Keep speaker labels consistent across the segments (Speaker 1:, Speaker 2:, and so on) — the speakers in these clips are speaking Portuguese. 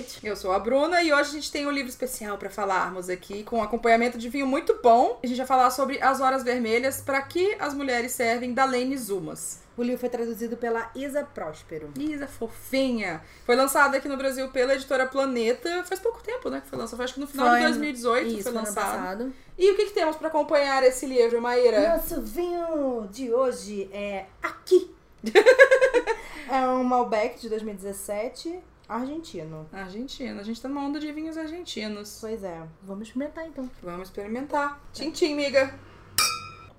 Speaker 1: um.
Speaker 2: Eu sou a Bruna e hoje a gente tem um livro especial para falarmos aqui, com acompanhamento de vinho muito bom. A gente vai falar sobre As Horas Vermelhas, para que as mulheres servem, da Lene Zumas.
Speaker 1: O livro foi traduzido pela Isa Próspero.
Speaker 2: Isa fofinha. Foi lançado aqui no Brasil pela editora Planeta. Faz pouco tempo, né? Que foi lançado. Acho que no final
Speaker 1: Foi
Speaker 2: de
Speaker 1: no-
Speaker 2: 2018
Speaker 1: Isso,
Speaker 2: foi lançado. E o que, que temos para acompanhar esse livro, Maíra?
Speaker 1: Nosso vinho de hoje é aqui. é um Malbec de 2017, argentino.
Speaker 2: Argentina. A gente tá numa onda de vinhos argentinos.
Speaker 1: Pois é, vamos experimentar então.
Speaker 2: Vamos experimentar. Tchim, miga.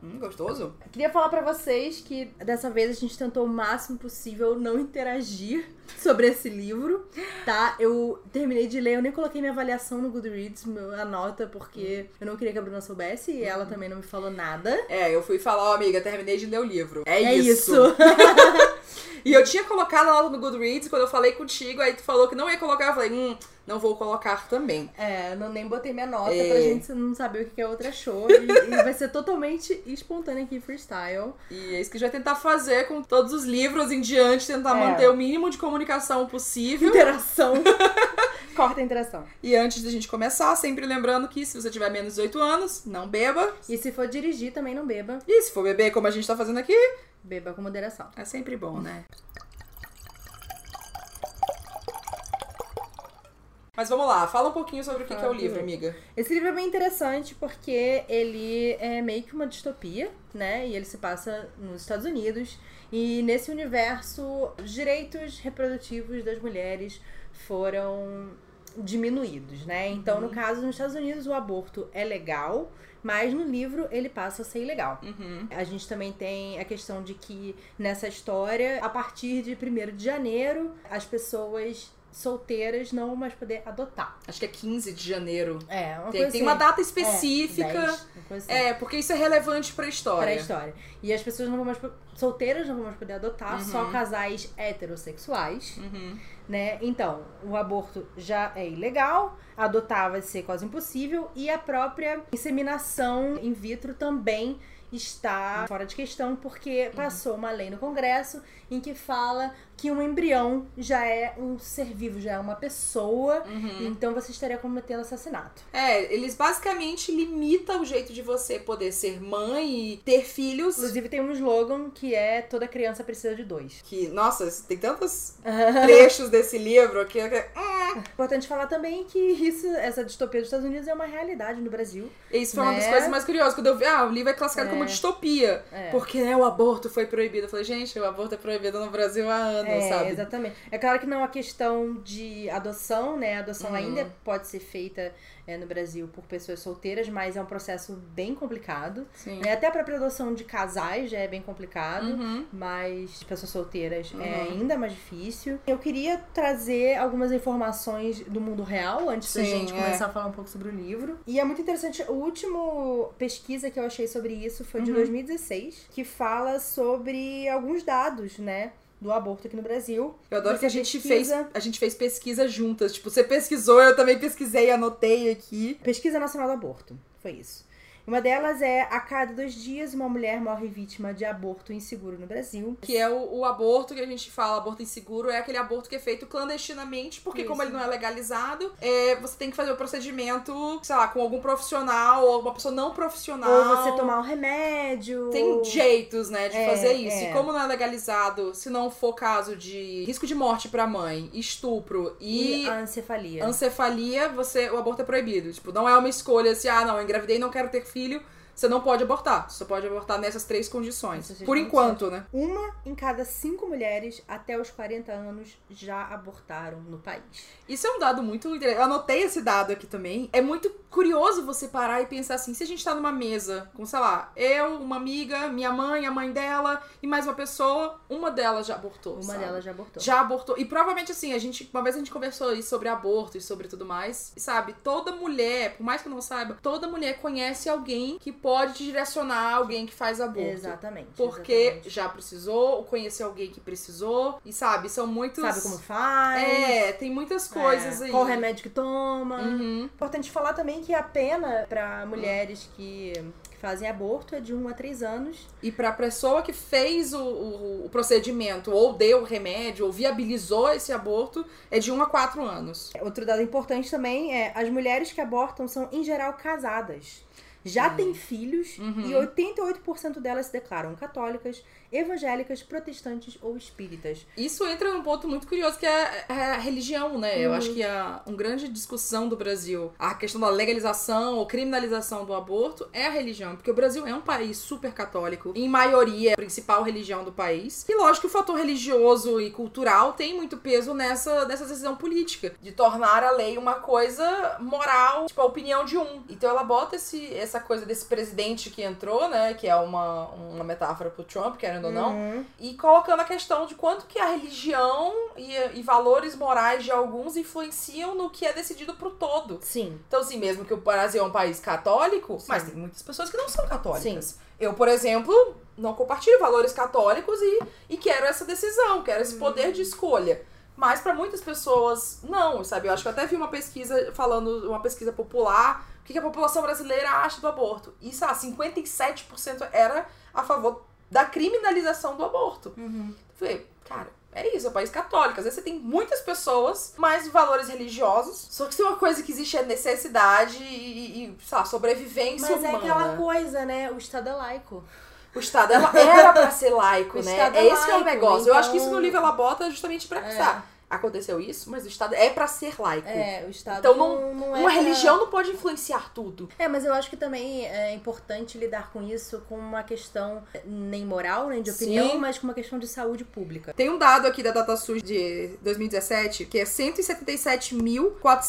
Speaker 2: Hum, gostoso.
Speaker 1: Queria falar pra vocês que dessa vez a gente tentou o máximo possível não interagir sobre esse livro, tá? Eu terminei de ler, eu nem coloquei minha avaliação no Goodreads, a nota, porque eu não queria que a Bruna soubesse e ela também não me falou nada.
Speaker 2: É, eu fui falar, ó, amiga, terminei de ler o livro. É,
Speaker 1: É
Speaker 2: isso.
Speaker 1: isso.
Speaker 2: E eu tinha colocado a nota no Goodreads, quando eu falei contigo, aí tu falou que não ia colocar, eu falei, hum, não vou colocar também.
Speaker 1: É, não, nem botei minha nota
Speaker 2: É.
Speaker 1: pra gente não saber o que a outra achou. E, e vai ser totalmente espontâneo aqui, freestyle.
Speaker 2: E é isso que a gente vai tentar fazer com todos os livros em diante, tentar
Speaker 1: É.
Speaker 2: manter o mínimo de comunicação possível.
Speaker 1: Interação. Corta a interação.
Speaker 2: E antes da gente começar, sempre lembrando que se você tiver menos de 18 anos, não beba.
Speaker 1: E se for dirigir, também não beba.
Speaker 2: E se for beber, como a gente tá fazendo aqui,
Speaker 1: Beba com moderação.
Speaker 2: é sempre bom, né? Mas vamos lá, fala um pouquinho sobre o que, que é o livro, amiga.
Speaker 1: Esse livro é bem interessante porque ele é meio que uma distopia, né? E ele se passa nos Estados Unidos. E nesse universo, os direitos reprodutivos das mulheres foram diminuídos, né? Então, no caso, nos Estados Unidos, o aborto é legal, mas no livro ele passa a ser ilegal.
Speaker 2: Uhum.
Speaker 1: A gente também tem a questão de que nessa história, a partir de 1 de janeiro, as pessoas solteiras não vão mais poder adotar.
Speaker 2: Acho que é 15 de janeiro.
Speaker 1: É, uma
Speaker 2: Tem,
Speaker 1: coisa
Speaker 2: tem
Speaker 1: assim.
Speaker 2: uma data
Speaker 1: É,
Speaker 2: específica.
Speaker 1: 10, uma assim.
Speaker 2: É, porque isso é relevante pra história.
Speaker 1: Para a história. E as pessoas não vão mais. Solteiras não vão mais poder adotar,
Speaker 2: Uhum.
Speaker 1: só casais heterossexuais,
Speaker 2: Uhum.
Speaker 1: né? Então, o aborto já é ilegal, adotar vai ser quase impossível, e a própria inseminação in vitro também está fora de questão, porque
Speaker 2: Uhum.
Speaker 1: passou uma lei no Congresso em que fala que um embrião já é um ser vivo, já é uma pessoa,
Speaker 2: Uhum.
Speaker 1: então você estaria cometendo assassinato.
Speaker 2: É, eles basicamente limitam o jeito de você poder ser mãe e ter filhos.
Speaker 1: Inclusive tem um slogan que é toda criança precisa de dois.
Speaker 2: Que, nossa, tem tantos trechos desse livro que. que-
Speaker 1: Importante falar também que isso, essa distopia dos Estados Unidos é uma realidade no Brasil.
Speaker 2: Isso foi uma das
Speaker 1: Né?
Speaker 2: coisas mais curiosas. Quando eu vi, ah, o livro é classificado
Speaker 1: É.
Speaker 2: como distopia.
Speaker 1: É.
Speaker 2: Porque, né, o aborto foi proibido. Eu falei, gente, o aborto é proibido no Brasil há anos,
Speaker 1: É,
Speaker 2: sabe?
Speaker 1: exatamente. É claro que não é uma questão de adoção, né? A adoção
Speaker 2: Uhum.
Speaker 1: ainda pode ser feita é, no Brasil por pessoas solteiras, mas é um processo bem complicado.
Speaker 2: Sim.
Speaker 1: né? Até a própria adoção de casais já é bem complicado.
Speaker 2: Uhum.
Speaker 1: Mas de pessoas solteiras é
Speaker 2: Uhum.
Speaker 1: ainda mais difícil. Eu queria trazer algumas informações do mundo real antes da
Speaker 2: Sim,
Speaker 1: gente
Speaker 2: é.
Speaker 1: começar a falar um pouco sobre o livro. E é muito interessante, o último pesquisa que eu achei sobre isso foi de
Speaker 2: Uhum.
Speaker 1: 2016, que fala sobre alguns dados, né? Do aborto aqui no Brasil.
Speaker 2: Eu adoro que a gente,
Speaker 1: pesquisa-
Speaker 2: fez, a gente fez pesquisa juntas. Tipo, você pesquisou, eu também pesquisei, anotei aqui.
Speaker 1: Pesquisa Nacional do Aborto, foi isso. Uma delas é a cada dois dias uma mulher morre vítima de aborto inseguro no Brasil.
Speaker 2: Que é o, o aborto que a gente fala, aborto inseguro, é aquele aborto que é feito clandestinamente, porque como
Speaker 1: Isso.
Speaker 2: ele não é legalizado, é, você tem que fazer o procedimento, sei lá, com algum profissional ou alguma pessoa não profissional.
Speaker 1: Ou você tomar um remédio.
Speaker 2: Tem jeitos, né, de
Speaker 1: É,
Speaker 2: fazer isso.
Speaker 1: é.
Speaker 2: E como não é legalizado, se não for caso de risco de morte pra mãe, estupro
Speaker 1: E
Speaker 2: e,
Speaker 1: ancefalia.
Speaker 2: ancefalia, você, o aborto é proibido. Tipo, não é uma escolha assim, ah, não, eu engravidei e não quero ter filho. filho Você não pode abortar. Você pode abortar nessas três condições. Por
Speaker 1: condições.
Speaker 2: enquanto, né?
Speaker 1: Uma em cada cinco mulheres até os 40 anos já abortaram no país.
Speaker 2: Isso é um dado muito interessante. Eu anotei esse dado aqui também. É muito curioso você parar e pensar assim: se a gente tá numa mesa com, sei lá, eu, uma amiga, minha mãe, a mãe dela e mais uma pessoa, uma delas já abortou.
Speaker 1: Uma
Speaker 2: sabe?
Speaker 1: delas já abortou.
Speaker 2: Já abortou. E provavelmente, assim, a gente. Uma vez a gente conversou aí sobre aborto e sobre tudo mais. E sabe, toda mulher, por mais que eu não saiba, toda mulher conhece alguém que pode direcionar alguém que faz aborto.
Speaker 1: Exatamente.
Speaker 2: Porque
Speaker 1: exatamente.
Speaker 2: já precisou, ou conheceu alguém que precisou. E sabe, são muitos.
Speaker 1: Sabe como faz.
Speaker 2: É, tem muitas coisas
Speaker 1: é,
Speaker 2: aí.
Speaker 1: Qual remédio que toma.
Speaker 2: Uhum.
Speaker 1: Importante falar também que a pena para mulheres que, que fazem aborto é de 1 a 3 anos.
Speaker 2: E pra pessoa que fez o, o, o procedimento, ou deu o remédio, ou viabilizou esse aborto, é de 1 a 4 anos.
Speaker 1: Outro dado importante também é as mulheres que abortam são, em geral, casadas. Já têm filhos
Speaker 2: Uhum.
Speaker 1: e 88% delas se declaram católicas, evangélicas, protestantes ou espíritas.
Speaker 2: Isso entra num ponto muito curioso que é é a religião, né? Eu
Speaker 1: Uhum.
Speaker 2: acho que a uma grande discussão do Brasil, a questão da legalização ou criminalização do aborto é a religião, porque o Brasil é um país super católico, em maioria é a principal religião do país. E lógico que o fator religioso e cultural tem muito peso nessa, nessa decisão política, de tornar a lei uma coisa moral, tipo a opinião de um. Então ela bota esse, essa coisa desse presidente que entrou, né, que é uma, uma metáfora pro Trump, querendo ou não,
Speaker 1: Uhum.
Speaker 2: e colocando a questão de quanto que a religião e, e valores morais de alguns influenciam no que é decidido pro todo.
Speaker 1: Sim.
Speaker 2: Então, assim, mesmo que o Brasil é um país católico,
Speaker 1: Sim.
Speaker 2: mas tem muitas pessoas que não são católicas. Eu, por exemplo, não compartilho valores católicos e, e quero essa decisão, quero esse poder de escolha. Mas pra muitas pessoas, não, sabe? Eu acho que eu até vi uma pesquisa falando, uma pesquisa popular, o que que a população brasileira acha do aborto. E, sei lá, 57% era a favor da criminalização do aborto.
Speaker 1: Uhum.
Speaker 2: Falei, cara, é isso, é um país católico. Às vezes você tem muitas pessoas, mais valores religiosos. Só que se uma coisa que existe é necessidade e, e sei lá, sobrevivência
Speaker 1: Mas é
Speaker 2: humana.
Speaker 1: aquela coisa, né? O Estado é laico.
Speaker 2: O Estado ela era pra ser laico,
Speaker 1: O
Speaker 2: né?
Speaker 1: Estado
Speaker 2: é
Speaker 1: é
Speaker 2: esse que é o
Speaker 1: laico,
Speaker 2: negócio. Eu acho que
Speaker 1: então-
Speaker 2: isso no livro ela bota justamente pra pensar. Aconteceu isso, mas o Estado é pra ser laico.
Speaker 1: É, o Estado
Speaker 2: Então
Speaker 1: não, não é
Speaker 2: Uma
Speaker 1: pra-
Speaker 2: religião não pode influenciar tudo.
Speaker 1: É, mas eu acho que também é importante lidar com isso com uma questão nem moral, nem de opinião,
Speaker 2: Sim.
Speaker 1: mas com uma questão de saúde pública.
Speaker 2: Tem um dado aqui da DataSUS de 2017 que é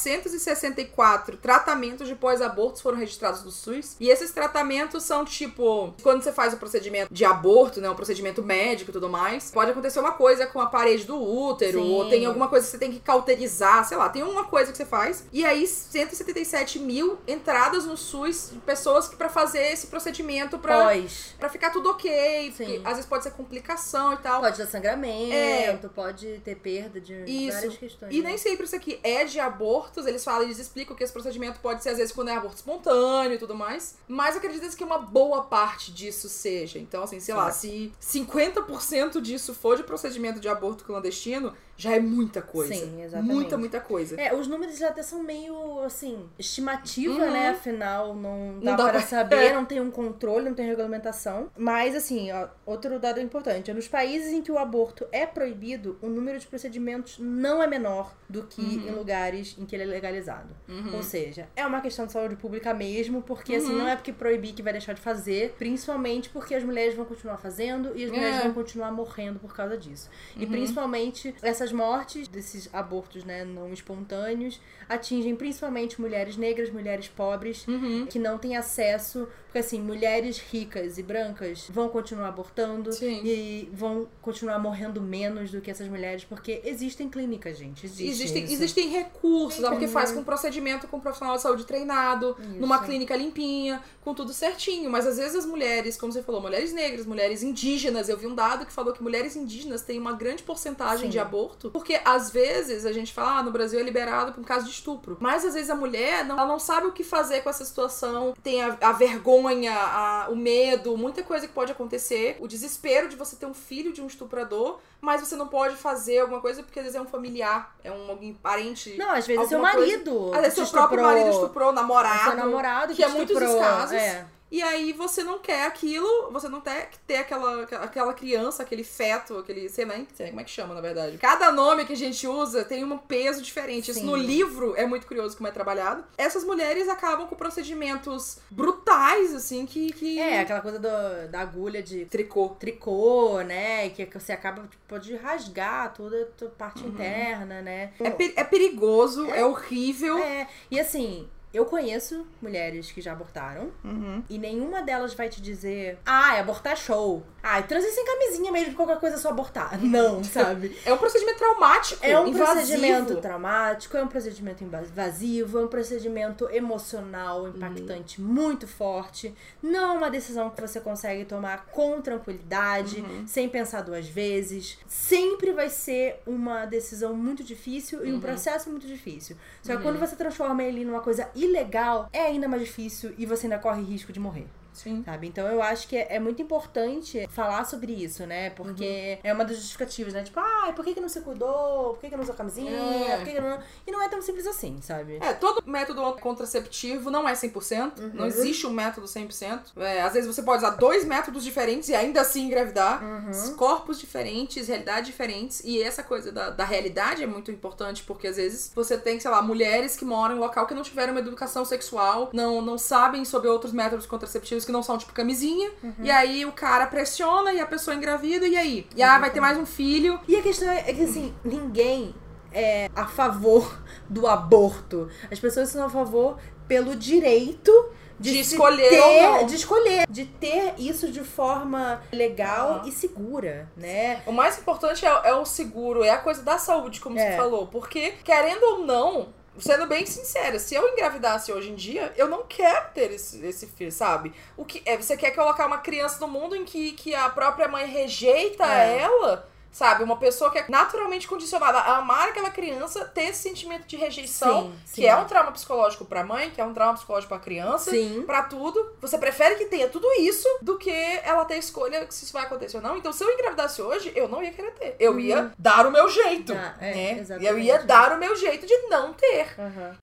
Speaker 2: 177.464 tratamentos de pós-abortos foram registrados no SUS. E esses tratamentos são tipo, quando você faz o procedimento de aborto, né, um procedimento médico e tudo mais, pode acontecer uma coisa com a parede do útero,
Speaker 1: Sim.
Speaker 2: ou tem alguma coisa que você tem que cauterizar, sei lá, tem uma coisa que você faz. E aí 177 mil entradas no SUS de pessoas que para fazer esse procedimento pra,
Speaker 1: Pós.
Speaker 2: pra ficar tudo ok, porque
Speaker 1: Sim.
Speaker 2: às vezes pode ser complicação e tal.
Speaker 1: Pode dar sangramento, pode ter perda de
Speaker 2: É. Isso.
Speaker 1: várias questões.
Speaker 2: E
Speaker 1: né?
Speaker 2: nem sempre isso aqui é de abortos, eles falam, eles explicam que esse procedimento pode ser às vezes quando é aborto espontâneo e tudo mais, mas acredita que uma boa parte disso seja. Então, assim, sei lá, se 50% disso for de procedimento de aborto clandestino, já é muita coisa.
Speaker 1: Sim, exatamente.
Speaker 2: Muita, muita coisa.
Speaker 1: É, os números já até são meio, assim, estimativa,
Speaker 2: Uhum.
Speaker 1: né? Afinal, não dá,
Speaker 2: Não dá
Speaker 1: para
Speaker 2: pra-
Speaker 1: saber,
Speaker 2: é.
Speaker 1: não tem um controle, não tem regulamentação. Mas, assim, ó, outro dado importante. Nos países em que o aborto é proibido, o número de procedimentos não é menor do que
Speaker 2: Uhum.
Speaker 1: em lugares em que ele é legalizado.
Speaker 2: Uhum.
Speaker 1: Ou seja, é uma questão de saúde pública mesmo, porque, assim,
Speaker 2: Uhum.
Speaker 1: não é porque proibir que vai deixar de fazer, principalmente porque as mulheres vão continuar fazendo e as mulheres
Speaker 2: É.
Speaker 1: vão continuar morrendo por causa disso. E
Speaker 2: Uhum.
Speaker 1: principalmente essas mortes, desses abortos né, não espontâneos, atingem principalmente mulheres negras, mulheres pobres,
Speaker 2: Uhum.
Speaker 1: que não têm acesso. Porque assim, mulheres ricas e brancas vão continuar abortando
Speaker 2: Sim.
Speaker 1: e vão continuar morrendo menos do que essas mulheres, porque existem clínicas, gente. Existe
Speaker 2: Existem,
Speaker 1: isso.
Speaker 2: existem recursos? Porque
Speaker 1: Uhum.
Speaker 2: faz com um procedimento com um profissional de saúde treinado,
Speaker 1: Isso.
Speaker 2: numa clínica limpinha, com tudo certinho. Mas às vezes as mulheres, como você falou, mulheres negras, mulheres indígenas, eu vi um dado que falou que mulheres indígenas têm uma grande porcentagem
Speaker 1: Sim.
Speaker 2: de aborto. Porque às vezes a gente fala, ah, no Brasil é liberado por um caso de estupro. Mas às vezes a mulher não, ela não sabe o que fazer com essa situação, tem a, a vergonha, a- o medo, muita coisa que pode acontecer, o desespero de você ter um filho de um estuprador, mas você não pode fazer alguma coisa porque às vezes é um familiar, é um alguém parente.
Speaker 1: Não, às vezes é seu
Speaker 2: alguma coisa-
Speaker 1: marido.
Speaker 2: Às vezes seu próprio
Speaker 1: estuprou.
Speaker 2: marido estuprou, namorado.
Speaker 1: Seu namorado
Speaker 2: que é
Speaker 1: te
Speaker 2: muitos
Speaker 1: estuprou.
Speaker 2: os casos.
Speaker 1: É.
Speaker 2: E aí você não quer aquilo, você não quer ter aquela, aquela criança, aquele feto, aquele. sei lá, nem sei como é que chama, na verdade. Cada nome que a gente usa tem um peso diferente. Isso
Speaker 1: Sim.
Speaker 2: no livro é muito curioso como é trabalhado. Essas mulheres acabam com procedimentos brutais, assim, que. que...
Speaker 1: É, aquela coisa do- da agulha de
Speaker 2: Tricô.
Speaker 1: tricô, né? Que você acaba, tipo, pode rasgar toda a parte
Speaker 2: Uhum.
Speaker 1: interna, né?
Speaker 2: É, pe- é perigoso, é, horrível.
Speaker 1: É, e assim, eu conheço mulheres que já abortaram
Speaker 2: Uhum.
Speaker 1: e nenhuma delas vai te dizer, ah, abortar é show. Ah, transe sem camisinha mesmo, qualquer coisa é só abortar. Não, sabe?
Speaker 2: É um procedimento traumático.
Speaker 1: É um
Speaker 2: invasivo.
Speaker 1: procedimento traumático, é um procedimento invasivo, é um procedimento emocional impactante muito forte. Não é uma decisão que você consegue tomar com tranquilidade, sem pensar duas vezes. Sempre vai ser uma decisão muito difícil e um processo muito difícil. Só que quando você transforma ele numa coisa ilegal, é ainda mais difícil e você ainda corre risco de morrer.
Speaker 2: Sim.
Speaker 1: sabe? Então eu acho que é, é muito importante falar sobre isso, né? Porque
Speaker 2: Uhum.
Speaker 1: é uma das justificativas, né? Tipo, ah, por que, que não se cuidou? Por que, que não usou camisinha?
Speaker 2: É.
Speaker 1: Por que, que não... E não é tão simples assim, sabe?
Speaker 2: É, todo método contraceptivo não é 100%.
Speaker 1: Uhum.
Speaker 2: Não existe um método 100%. É, às vezes você pode usar dois métodos diferentes e ainda assim engravidar.
Speaker 1: Uhum.
Speaker 2: Corpos diferentes, realidades diferentes. E essa coisa da, da realidade é muito importante, porque às vezes você tem, sei lá, mulheres que moram em local que não tiveram uma educação sexual, não, não sabem sobre outros métodos contraceptivos que não são tipo camisinha.
Speaker 1: Uhum.
Speaker 2: E aí o cara pressiona e a pessoa engravida, e aí? E ah, vai ter mais um filho.
Speaker 1: E a questão é que, assim, ninguém é a favor do aborto. As pessoas são a favor pelo direito de,
Speaker 2: De escolher
Speaker 1: ter, de escolher, de ter isso de forma legal
Speaker 2: Aham.
Speaker 1: e segura, né?
Speaker 2: O mais importante é, é o seguro, é a coisa da saúde, como
Speaker 1: É.
Speaker 2: você falou. Porque, querendo ou não, sendo bem sincera, se eu engravidasse hoje em dia, eu não quero ter esse, esse filho, sabe? O que é, você quer colocar uma criança no mundo em que, que a própria mãe rejeita
Speaker 1: É.
Speaker 2: ela? Sabe, uma pessoa que é naturalmente condicionada a amar aquela criança, ter esse sentimento de rejeição,
Speaker 1: Sim,
Speaker 2: que
Speaker 1: sim.
Speaker 2: é um trauma psicológico pra mãe, que é um trauma psicológico pra criança,
Speaker 1: Sim.
Speaker 2: Pra tudo. Você prefere que tenha tudo isso do que ela ter escolha se isso vai acontecer ou não. Então, se eu engravidasse hoje, eu não ia querer ter. Eu ia dar o meu jeito.
Speaker 1: Ah, é,
Speaker 2: né?
Speaker 1: exatamente.
Speaker 2: Eu ia dar o meu jeito de não ter.
Speaker 1: Aham.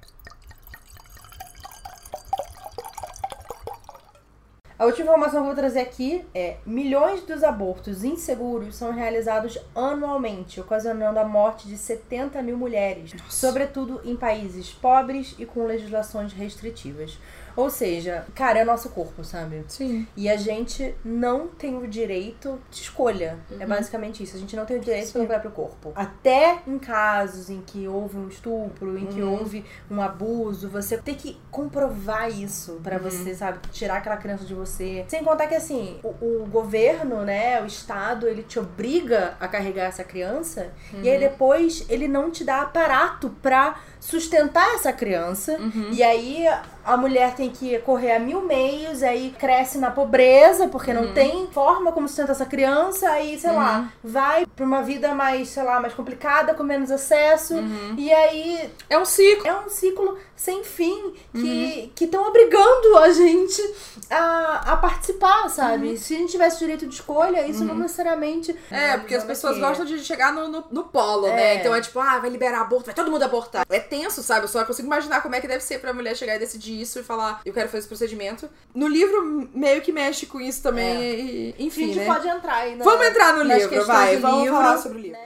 Speaker 1: A última informação que eu vou trazer aqui é: milhões dos abortos inseguros são realizados anualmente, ocasionando a morte de 70 mil mulheres, sobretudo em países pobres e com legislações restritivas. Ou seja, cara, é o nosso corpo, sabe?
Speaker 2: Sim.
Speaker 1: E a gente não tem o direito de escolha. É basicamente isso. A gente não tem o direito
Speaker 2: Sim.
Speaker 1: do próprio corpo. Até em casos em que houve um estupro, em que
Speaker 2: Uhum.
Speaker 1: houve um abuso, você tem que comprovar isso pra
Speaker 2: Uhum.
Speaker 1: você, sabe? Tirar aquela criança de você. Sem contar que, assim, o, o governo, né, o Estado, ele te obriga a carregar essa criança e
Speaker 2: Uhum.
Speaker 1: aí depois ele não te dá aparato pra sustentar essa criança.
Speaker 2: Uhum.
Speaker 1: E aí a mulher tem que correr a mil meios, aí cresce na pobreza, porque
Speaker 2: Uhum.
Speaker 1: não tem forma como sustentar essa criança, aí, sei lá, vai pra uma vida mais, sei lá, mais complicada, com menos acesso.
Speaker 2: Uhum.
Speaker 1: E aí
Speaker 2: É um ciclo.
Speaker 1: é um ciclo sem fim
Speaker 2: Uhum.
Speaker 1: que que estão obrigando a gente a, a participar, sabe?
Speaker 2: Uhum.
Speaker 1: Se a gente tivesse direito de escolha, isso não necessariamente.
Speaker 2: É, porque as pessoas
Speaker 1: que-
Speaker 2: gostam de chegar no, no, no polo,
Speaker 1: É.
Speaker 2: né? Então é tipo, ah, vai liberar aborto, vai todo mundo abortar. É tenso, sabe? Eu só consigo imaginar como é que deve ser pra mulher chegar e decidir isso e falar, eu quero fazer esse procedimento. No livro, meio que mexe com isso também.
Speaker 1: É.
Speaker 2: E,
Speaker 1: A
Speaker 2: enfim,
Speaker 1: gente
Speaker 2: né?
Speaker 1: pode entrar aí na,
Speaker 2: Vamos entrar no livro, vai. Vamos
Speaker 1: livro,
Speaker 2: falar sobre o livro.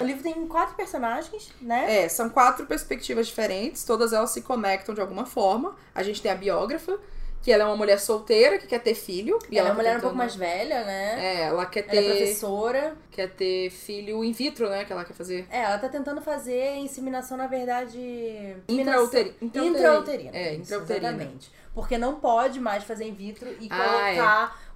Speaker 1: O livro tem quatro personagens, né?
Speaker 2: É, são quatro perspectivas diferentes, todas elas se conectam de alguma forma. A gente tem a biógrafa, que ela é uma mulher solteira que quer ter filho. E
Speaker 1: ela é
Speaker 2: ela
Speaker 1: uma mulher
Speaker 2: tá
Speaker 1: um pouco mais
Speaker 2: tentando-
Speaker 1: velha, né?
Speaker 2: É, ela quer
Speaker 1: Ela é
Speaker 2: ter,
Speaker 1: professora.
Speaker 2: quer ter filho in vitro, né? Que ela quer fazer.
Speaker 1: É, ela tá tentando fazer inseminação, na verdade.
Speaker 2: Intrauteri-
Speaker 1: Intrauterina.
Speaker 2: intrauterina.
Speaker 1: É,
Speaker 2: É, intrauterina.
Speaker 1: exatamente. Porque não pode mais fazer in vitro e
Speaker 2: Ah, é.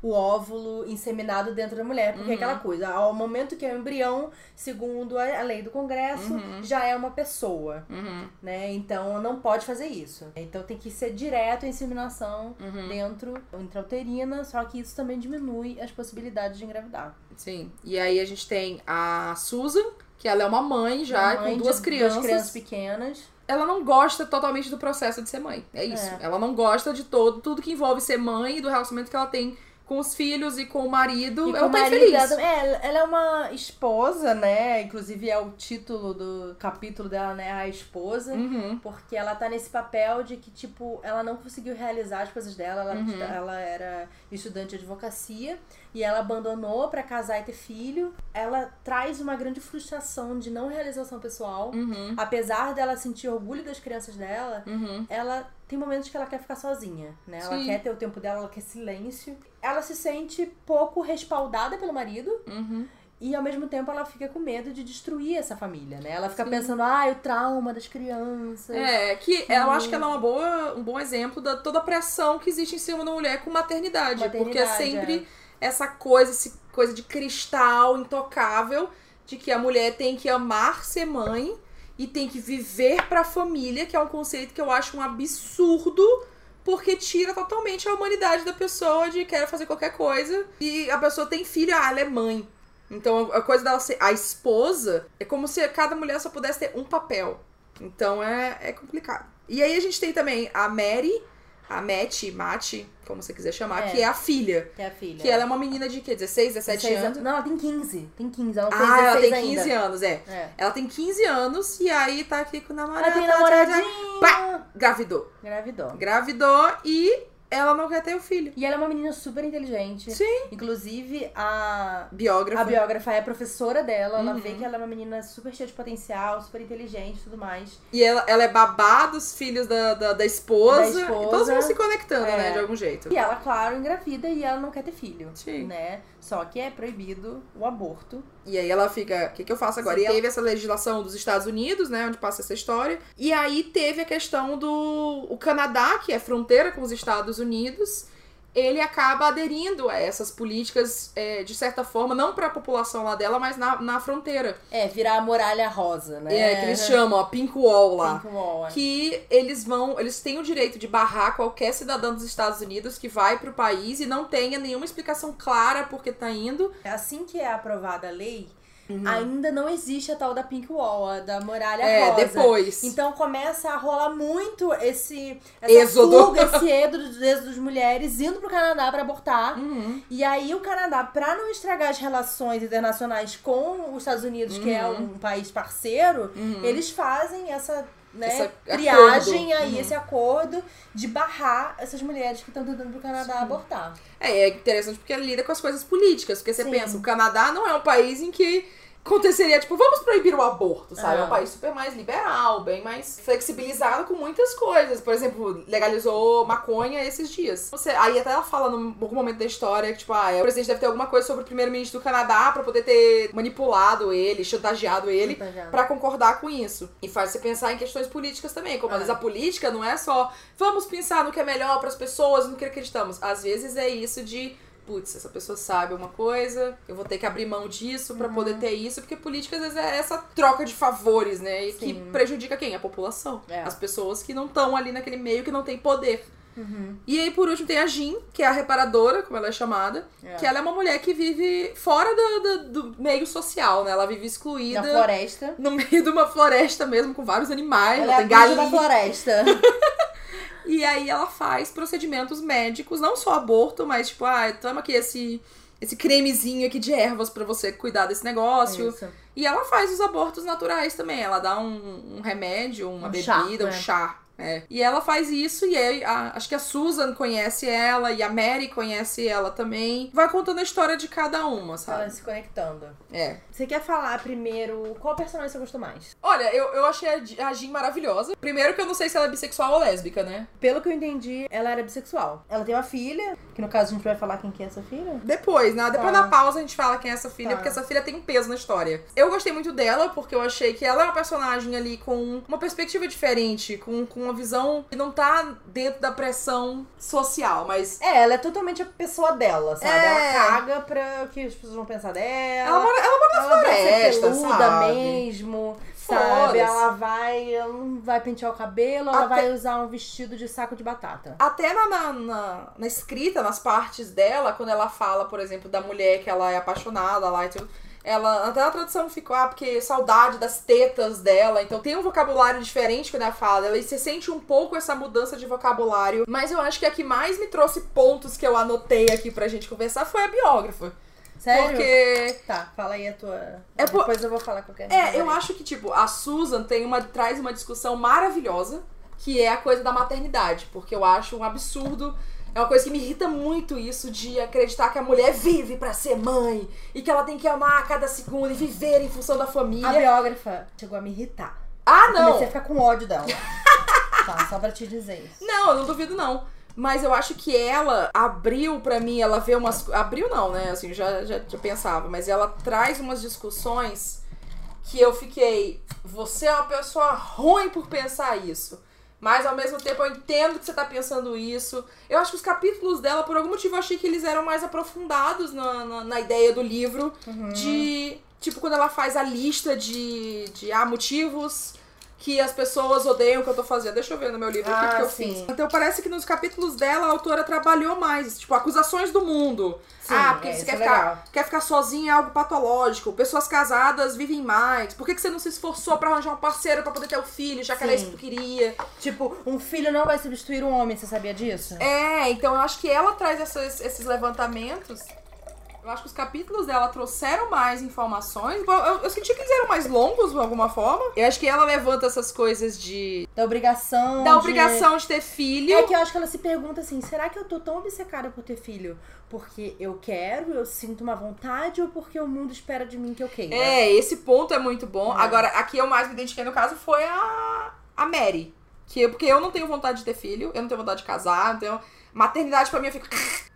Speaker 1: O óvulo inseminado dentro da mulher. Porque é
Speaker 2: Uhum.
Speaker 1: aquela coisa, ao momento que é o embrião, segundo a lei do Congresso, já é uma pessoa,
Speaker 2: Uhum.
Speaker 1: né? Então não pode fazer isso. Então tem que ser direto a inseminação
Speaker 2: Uhum.
Speaker 1: dentro intrauterina, só que isso também diminui as possibilidades de engravidar.
Speaker 2: Sim. E aí a gente tem a Susan, que ela é uma mãe já,
Speaker 1: Mãe
Speaker 2: com
Speaker 1: de
Speaker 2: duas crianças.
Speaker 1: Duas crianças pequenas.
Speaker 2: Ela não gosta totalmente do processo de ser mãe. É isso.
Speaker 1: É.
Speaker 2: Ela não gosta de todo, tudo que envolve ser mãe e do relacionamento que ela tem com os filhos e com o marido.
Speaker 1: E
Speaker 2: ela tá
Speaker 1: marido
Speaker 2: infeliz.
Speaker 1: também. É, ela é uma esposa, né? Inclusive é o título do capítulo dela, né? A esposa.
Speaker 2: Uhum.
Speaker 1: Porque ela tá nesse papel de que, tipo, ela não conseguiu realizar as coisas dela. Ela,
Speaker 2: Uhum.
Speaker 1: ela era estudante de advocacia e ela abandonou pra casar e ter filho. Ela traz uma grande frustração de não realização pessoal.
Speaker 2: Uhum.
Speaker 1: Apesar dela sentir orgulho das crianças dela,
Speaker 2: Uhum.
Speaker 1: ela tem momentos que ela quer ficar sozinha, né? Ela
Speaker 2: Sim.
Speaker 1: quer ter o tempo dela, ela quer silêncio. Ela se sente pouco respaldada pelo marido
Speaker 2: Uhum.
Speaker 1: e ao mesmo tempo ela fica com medo de destruir essa família, né? Ela fica
Speaker 2: Sim.
Speaker 1: pensando, ah, o trauma das crianças.
Speaker 2: É, que eu acho que ela é uma boa, um bom exemplo da toda a pressão que existe em cima da mulher com maternidade. porque é
Speaker 1: Maternidade,
Speaker 2: sempre essa coisa, essa coisa de cristal intocável de que a mulher tem que amar ser mãe e tem que viver pra família, que é um conceito que eu acho um absurdo. Porque tira totalmente a humanidade da pessoa de querer fazer qualquer coisa. E a pessoa tem filho, ah, ela é mãe. Então a coisa dela ser a esposa é como se cada mulher só pudesse ter um papel. Então é, é complicado. E aí a gente tem também a Mary. a Matt, Mate, como você quiser chamar,
Speaker 1: É.
Speaker 2: que é a filha.
Speaker 1: Que é a filha.
Speaker 2: Que ela é uma menina de quê? 16, 17
Speaker 1: 16
Speaker 2: anos?
Speaker 1: Não, ela tem 15. Tem 15. Ela
Speaker 2: Ah, ela
Speaker 1: 16
Speaker 2: tem 15
Speaker 1: ainda.
Speaker 2: anos, é.
Speaker 1: É.
Speaker 2: Ela tem 15 anos e aí tá aqui com o namorado.
Speaker 1: Ela tem namoradinho.
Speaker 2: Pá! Gravidou.
Speaker 1: Gravidou.
Speaker 2: Gravidou e ela não quer ter o filho.
Speaker 1: E ela é uma menina super inteligente.
Speaker 2: Sim.
Speaker 1: Inclusive, a,
Speaker 2: Biógrafa.
Speaker 1: a biógrafa é professora dela. Ela
Speaker 2: Uhum.
Speaker 1: vê que ela é uma menina super cheia de potencial, super inteligente e tudo mais.
Speaker 2: E ela, ela é babá dos filhos da, da, da esposa.
Speaker 1: Da esposa.
Speaker 2: E todos vão se conectando,
Speaker 1: É.
Speaker 2: né? De algum jeito.
Speaker 1: E ela, claro, engravida e ela não quer ter filho.
Speaker 2: Sim.
Speaker 1: Né? Só que é proibido o aborto.
Speaker 2: E aí ela fica, o que, que eu faço agora?
Speaker 1: Sim.
Speaker 2: E teve essa legislação dos Estados Unidos, né, onde passa essa história. E aí teve a questão do o Canadá, que é fronteira com os Estados Unidos, ele acaba aderindo a essas políticas é, de certa forma, não para a população lá dela, mas na, na fronteira.
Speaker 1: É, virar a muralha rosa, né?
Speaker 2: É, que eles chamam, ó, Pink Wall lá.
Speaker 1: Pink wall, é.
Speaker 2: Que eles vão, eles têm o direito de barrar qualquer cidadão dos Estados Unidos que vai pro país e não tenha nenhuma explicação clara porque tá indo.
Speaker 1: Assim que é aprovada a lei, ainda não existe a tal da Pink Wall, a da muralha
Speaker 2: É,
Speaker 1: rosa.
Speaker 2: depois.
Speaker 1: Então começa a rolar muito esse essa
Speaker 2: Êxodo.
Speaker 1: fuga, esse êxodo, êxodo de mulheres indo pro Canadá pra abortar.
Speaker 2: Uhum.
Speaker 1: E aí o Canadá, pra não estragar as relações internacionais com os Estados Unidos, que é
Speaker 2: Uhum.
Speaker 1: um país parceiro, eles fazem essa né, triagem aí,
Speaker 2: Uhum.
Speaker 1: esse acordo de barrar essas mulheres que estão tentando pro Canadá abortar.
Speaker 2: É, é interessante porque ele lida com as coisas políticas. Porque você
Speaker 1: Sim.
Speaker 2: pensa, o Canadá não é um país em que aconteceria, tipo, vamos proibir o aborto, sabe? É um
Speaker 1: Ah.
Speaker 2: país super mais liberal, bem mais flexibilizado com muitas coisas. Por exemplo, legalizou maconha esses dias. Você, aí até ela fala num algum momento da história que, tipo, ah, o presidente deve ter alguma coisa sobre o primeiro-ministro do Canadá pra poder ter manipulado ele, chantageado ele. Pra concordar com isso. E faz você pensar em questões políticas também. Como às
Speaker 1: É.
Speaker 2: vezes a política não é só vamos pensar no que é melhor pras pessoas, no que acreditamos. Às vezes é isso de. Putz, essa pessoa sabe uma coisa, eu vou ter que abrir mão disso pra
Speaker 1: Uhum.
Speaker 2: poder ter isso, porque política às vezes é essa troca de favores, né? E que prejudica quem? A população.
Speaker 1: É.
Speaker 2: As pessoas que não estão ali naquele meio, que não tem poder.
Speaker 1: Uhum.
Speaker 2: E aí, por último, tem a Jean, que é a reparadora, como ela é chamada,
Speaker 1: É.
Speaker 2: que ela é uma mulher que vive fora do, do- do meio social, né? Ela vive
Speaker 1: Na
Speaker 2: excluída
Speaker 1: floresta.
Speaker 2: no meio de uma floresta mesmo, com vários animais,
Speaker 1: Ela é
Speaker 2: tem
Speaker 1: a bicha da
Speaker 2: galinha.
Speaker 1: floresta.
Speaker 2: E aí ela faz procedimentos médicos, não só aborto, mas tipo, ah, toma aqui esse, esse cremezinho aqui de ervas pra você cuidar desse negócio.
Speaker 1: Isso.
Speaker 2: E ela faz os abortos naturais também. Ela dá um, um remédio, uma
Speaker 1: Um
Speaker 2: bebida,
Speaker 1: chá,
Speaker 2: um
Speaker 1: né?
Speaker 2: chá. É. E ela faz isso, e aí a- acho que a Susan conhece ela, e a Mary conhece ela também. Vai contando a história de cada uma,
Speaker 1: Ela
Speaker 2: sabe?
Speaker 1: se conectando.
Speaker 2: É.
Speaker 1: Você quer falar primeiro qual personagem você gostou mais?
Speaker 2: Olha, eu, eu achei a Jean maravilhosa. Primeiro que eu não sei se ela é bissexual ou lésbica, né?
Speaker 1: Pelo que eu entendi, ela era bissexual. Ela tem uma filha, que no caso a gente vai falar quem que é essa filha.
Speaker 2: Depois, né? Depois
Speaker 1: Tá.
Speaker 2: na pausa a gente fala quem é essa filha,
Speaker 1: Tá.
Speaker 2: porque essa filha tem um peso na história. Eu gostei muito dela, porque eu achei que ela é uma personagem ali com uma perspectiva diferente, com, com uma visão que não tá dentro da pressão social, mas.
Speaker 1: É, ela é totalmente a pessoa dela, sabe?
Speaker 2: É.
Speaker 1: Ela caga pra o que as pessoas vão pensar dela.
Speaker 2: Ela mora, ela mora na
Speaker 1: ela vai
Speaker 2: floresta,
Speaker 1: peluda
Speaker 2: sabe?
Speaker 1: mesmo, sabe? Ela vai, ela vai pentear o cabelo, ela
Speaker 2: Até-
Speaker 1: vai usar um vestido de saco de batata.
Speaker 2: Até na, na, na- na escrita, nas partes dela, quando ela fala, por exemplo, da mulher que ela é apaixonada lá e tudo. Ela, até na tradução ficou, ah, porque saudade das tetas dela. Então tem um vocabulário diferente quando ela fala. Ela, e você sente um pouco essa mudança de vocabulário. Mas eu acho que a que mais me trouxe pontos que eu anotei aqui pra gente conversar foi a biógrafa.
Speaker 1: Sério?
Speaker 2: Porque
Speaker 1: Tá, fala aí a tua.
Speaker 2: É por-
Speaker 1: Depois eu vou falar qualquer
Speaker 2: É, eu acho que, tipo, a Susan tem uma, traz uma discussão maravilhosa, que é a coisa da maternidade. Porque eu acho um absurdo. É uma coisa que me irrita muito isso de acreditar que a mulher vive pra ser mãe e que ela tem que amar a cada segundo e viver em função da família.
Speaker 1: A biógrafa chegou a me irritar.
Speaker 2: Ah,
Speaker 1: Eu
Speaker 2: não!
Speaker 1: Comecei a ficar com ódio dela. tá, só pra te dizer isso.
Speaker 2: Não, eu não duvido, não. Mas eu acho que ela abriu pra mim, ela vê umas. Abriu não, né? Assim, já, já, já pensava, mas ela traz umas discussões que eu fiquei. Você é uma pessoa ruim por pensar isso. Mas ao mesmo tempo eu entendo que você tá pensando isso. Eu acho que os capítulos dela, por algum motivo, eu achei que eles eram mais aprofundados na, na, na ideia do livro. De. Tipo, quando ela faz a lista de, de ah, motivos que as pessoas odeiam o que eu tô fazendo. Deixa eu ver no meu livro aqui
Speaker 1: Ah,
Speaker 2: que eu
Speaker 1: sim.
Speaker 2: fiz. Então parece que nos capítulos dela a autora trabalhou mais. Tipo, acusações do mundo.
Speaker 1: Sim,
Speaker 2: ah, porque
Speaker 1: é,
Speaker 2: você quer
Speaker 1: é
Speaker 2: ficar,
Speaker 1: legal.
Speaker 2: quer ficar sozinha é algo patológico. Pessoas casadas vivem mais. Por que, que você não se esforçou pra arranjar um parceiro pra poder ter o filho, já que era
Speaker 1: Sim.
Speaker 2: isso que tu queria?
Speaker 1: Tipo, um filho não vai substituir um homem, você sabia disso?
Speaker 2: É, então eu acho que ela traz esses levantamentos. Eu acho que os capítulos dela trouxeram mais informações. Eu, eu senti que eles eram mais longos de alguma forma. Eu acho que ela levanta essas coisas de.
Speaker 1: Da obrigação.
Speaker 2: da
Speaker 1: de-
Speaker 2: obrigação de ter filho.
Speaker 1: É que eu acho que ela se pergunta assim: será que eu tô tão obcecada por ter filho porque eu quero, eu sinto uma vontade ou porque o mundo espera de mim que eu queira?
Speaker 2: É, esse ponto é muito bom.
Speaker 1: É.
Speaker 2: Agora, aqui eu mais me identifiquei no caso foi a, a Mary. Que, porque eu não tenho vontade de ter filho, eu não tenho vontade de casar, então. Maternidade pra mim eu fico.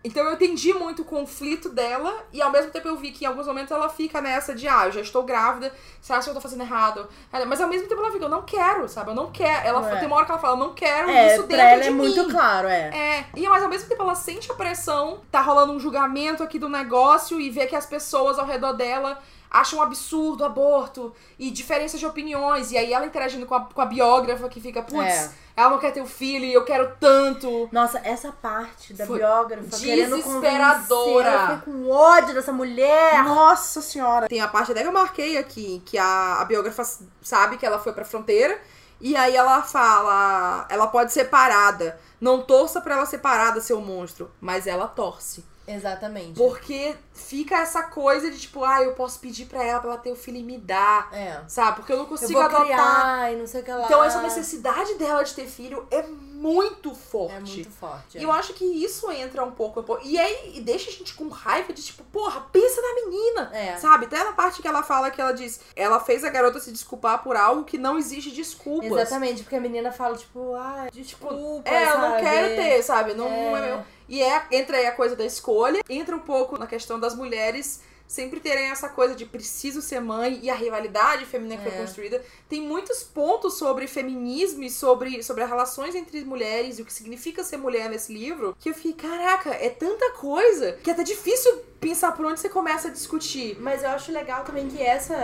Speaker 2: Então eu entendi muito o conflito dela e ao mesmo tempo eu vi que em alguns momentos ela fica nessa de, ah, eu já estou grávida, será que eu tô fazendo errado? Mas ao mesmo tempo ela fica, eu não quero, sabe? Eu não quero. Ela
Speaker 1: É.
Speaker 2: tem uma hora que ela fala, eu não quero
Speaker 1: É,
Speaker 2: isso
Speaker 1: pra
Speaker 2: dentro
Speaker 1: ela
Speaker 2: de
Speaker 1: é
Speaker 2: mim.
Speaker 1: muito claro, é.
Speaker 2: É, e mas ao mesmo tempo ela sente a pressão, tá rolando um julgamento aqui do negócio e vê que as pessoas ao redor dela acham um absurdo aborto e diferenças de opiniões. E aí ela interagindo com a, com a biógrafa que fica, putz,
Speaker 1: É.
Speaker 2: ela não quer ter o filho e eu quero tanto.
Speaker 1: Nossa, essa parte da
Speaker 2: Foi
Speaker 1: biógrafa
Speaker 2: desesperadora.
Speaker 1: eu fiquei com ódio dessa mulher.
Speaker 2: Nossa senhora. Tem a parte até que eu marquei aqui, que a, a biógrafa sabe que ela foi pra fronteira. E aí ela fala, ela pode ser parada. Não torça pra ela ser parada, seu monstro. Mas ela torce.
Speaker 1: Exatamente.
Speaker 2: Porque fica essa coisa de tipo, ah, eu posso pedir pra ela pra ela ter o filho e me dar.
Speaker 1: É.
Speaker 2: Sabe? Porque eu não
Speaker 1: Eu
Speaker 2: consigo
Speaker 1: vou
Speaker 2: adotar.
Speaker 1: criar e não sei o que lá.
Speaker 2: Então essa necessidade dela de ter filho é muito forte.
Speaker 1: É muito forte.
Speaker 2: E eu acho que isso entra um pouco. E aí e deixa a gente com raiva de tipo, porra, pensa na menina.
Speaker 1: É.
Speaker 2: Sabe? Até na parte que ela fala que ela diz, ela fez a garota se desculpar por algo que não exige desculpas.
Speaker 1: Exatamente, porque a menina fala, tipo, ah, desculpa.
Speaker 2: É, eu não
Speaker 1: sabe?
Speaker 2: quero ter, sabe? Não
Speaker 1: É.
Speaker 2: é, meu. E é, entra aí a coisa da escolha, entra um pouco na questão das mulheres sempre terem essa coisa de preciso ser mãe e a rivalidade feminina que
Speaker 1: É.
Speaker 2: foi construída. Tem muitos pontos sobre feminismo e sobre, sobre as relações entre mulheres e o que significa ser mulher nesse livro, que eu fiquei, caraca, é tanta coisa que é até difícil pensar por onde você começa a discutir.
Speaker 1: Mas eu acho legal também que essa,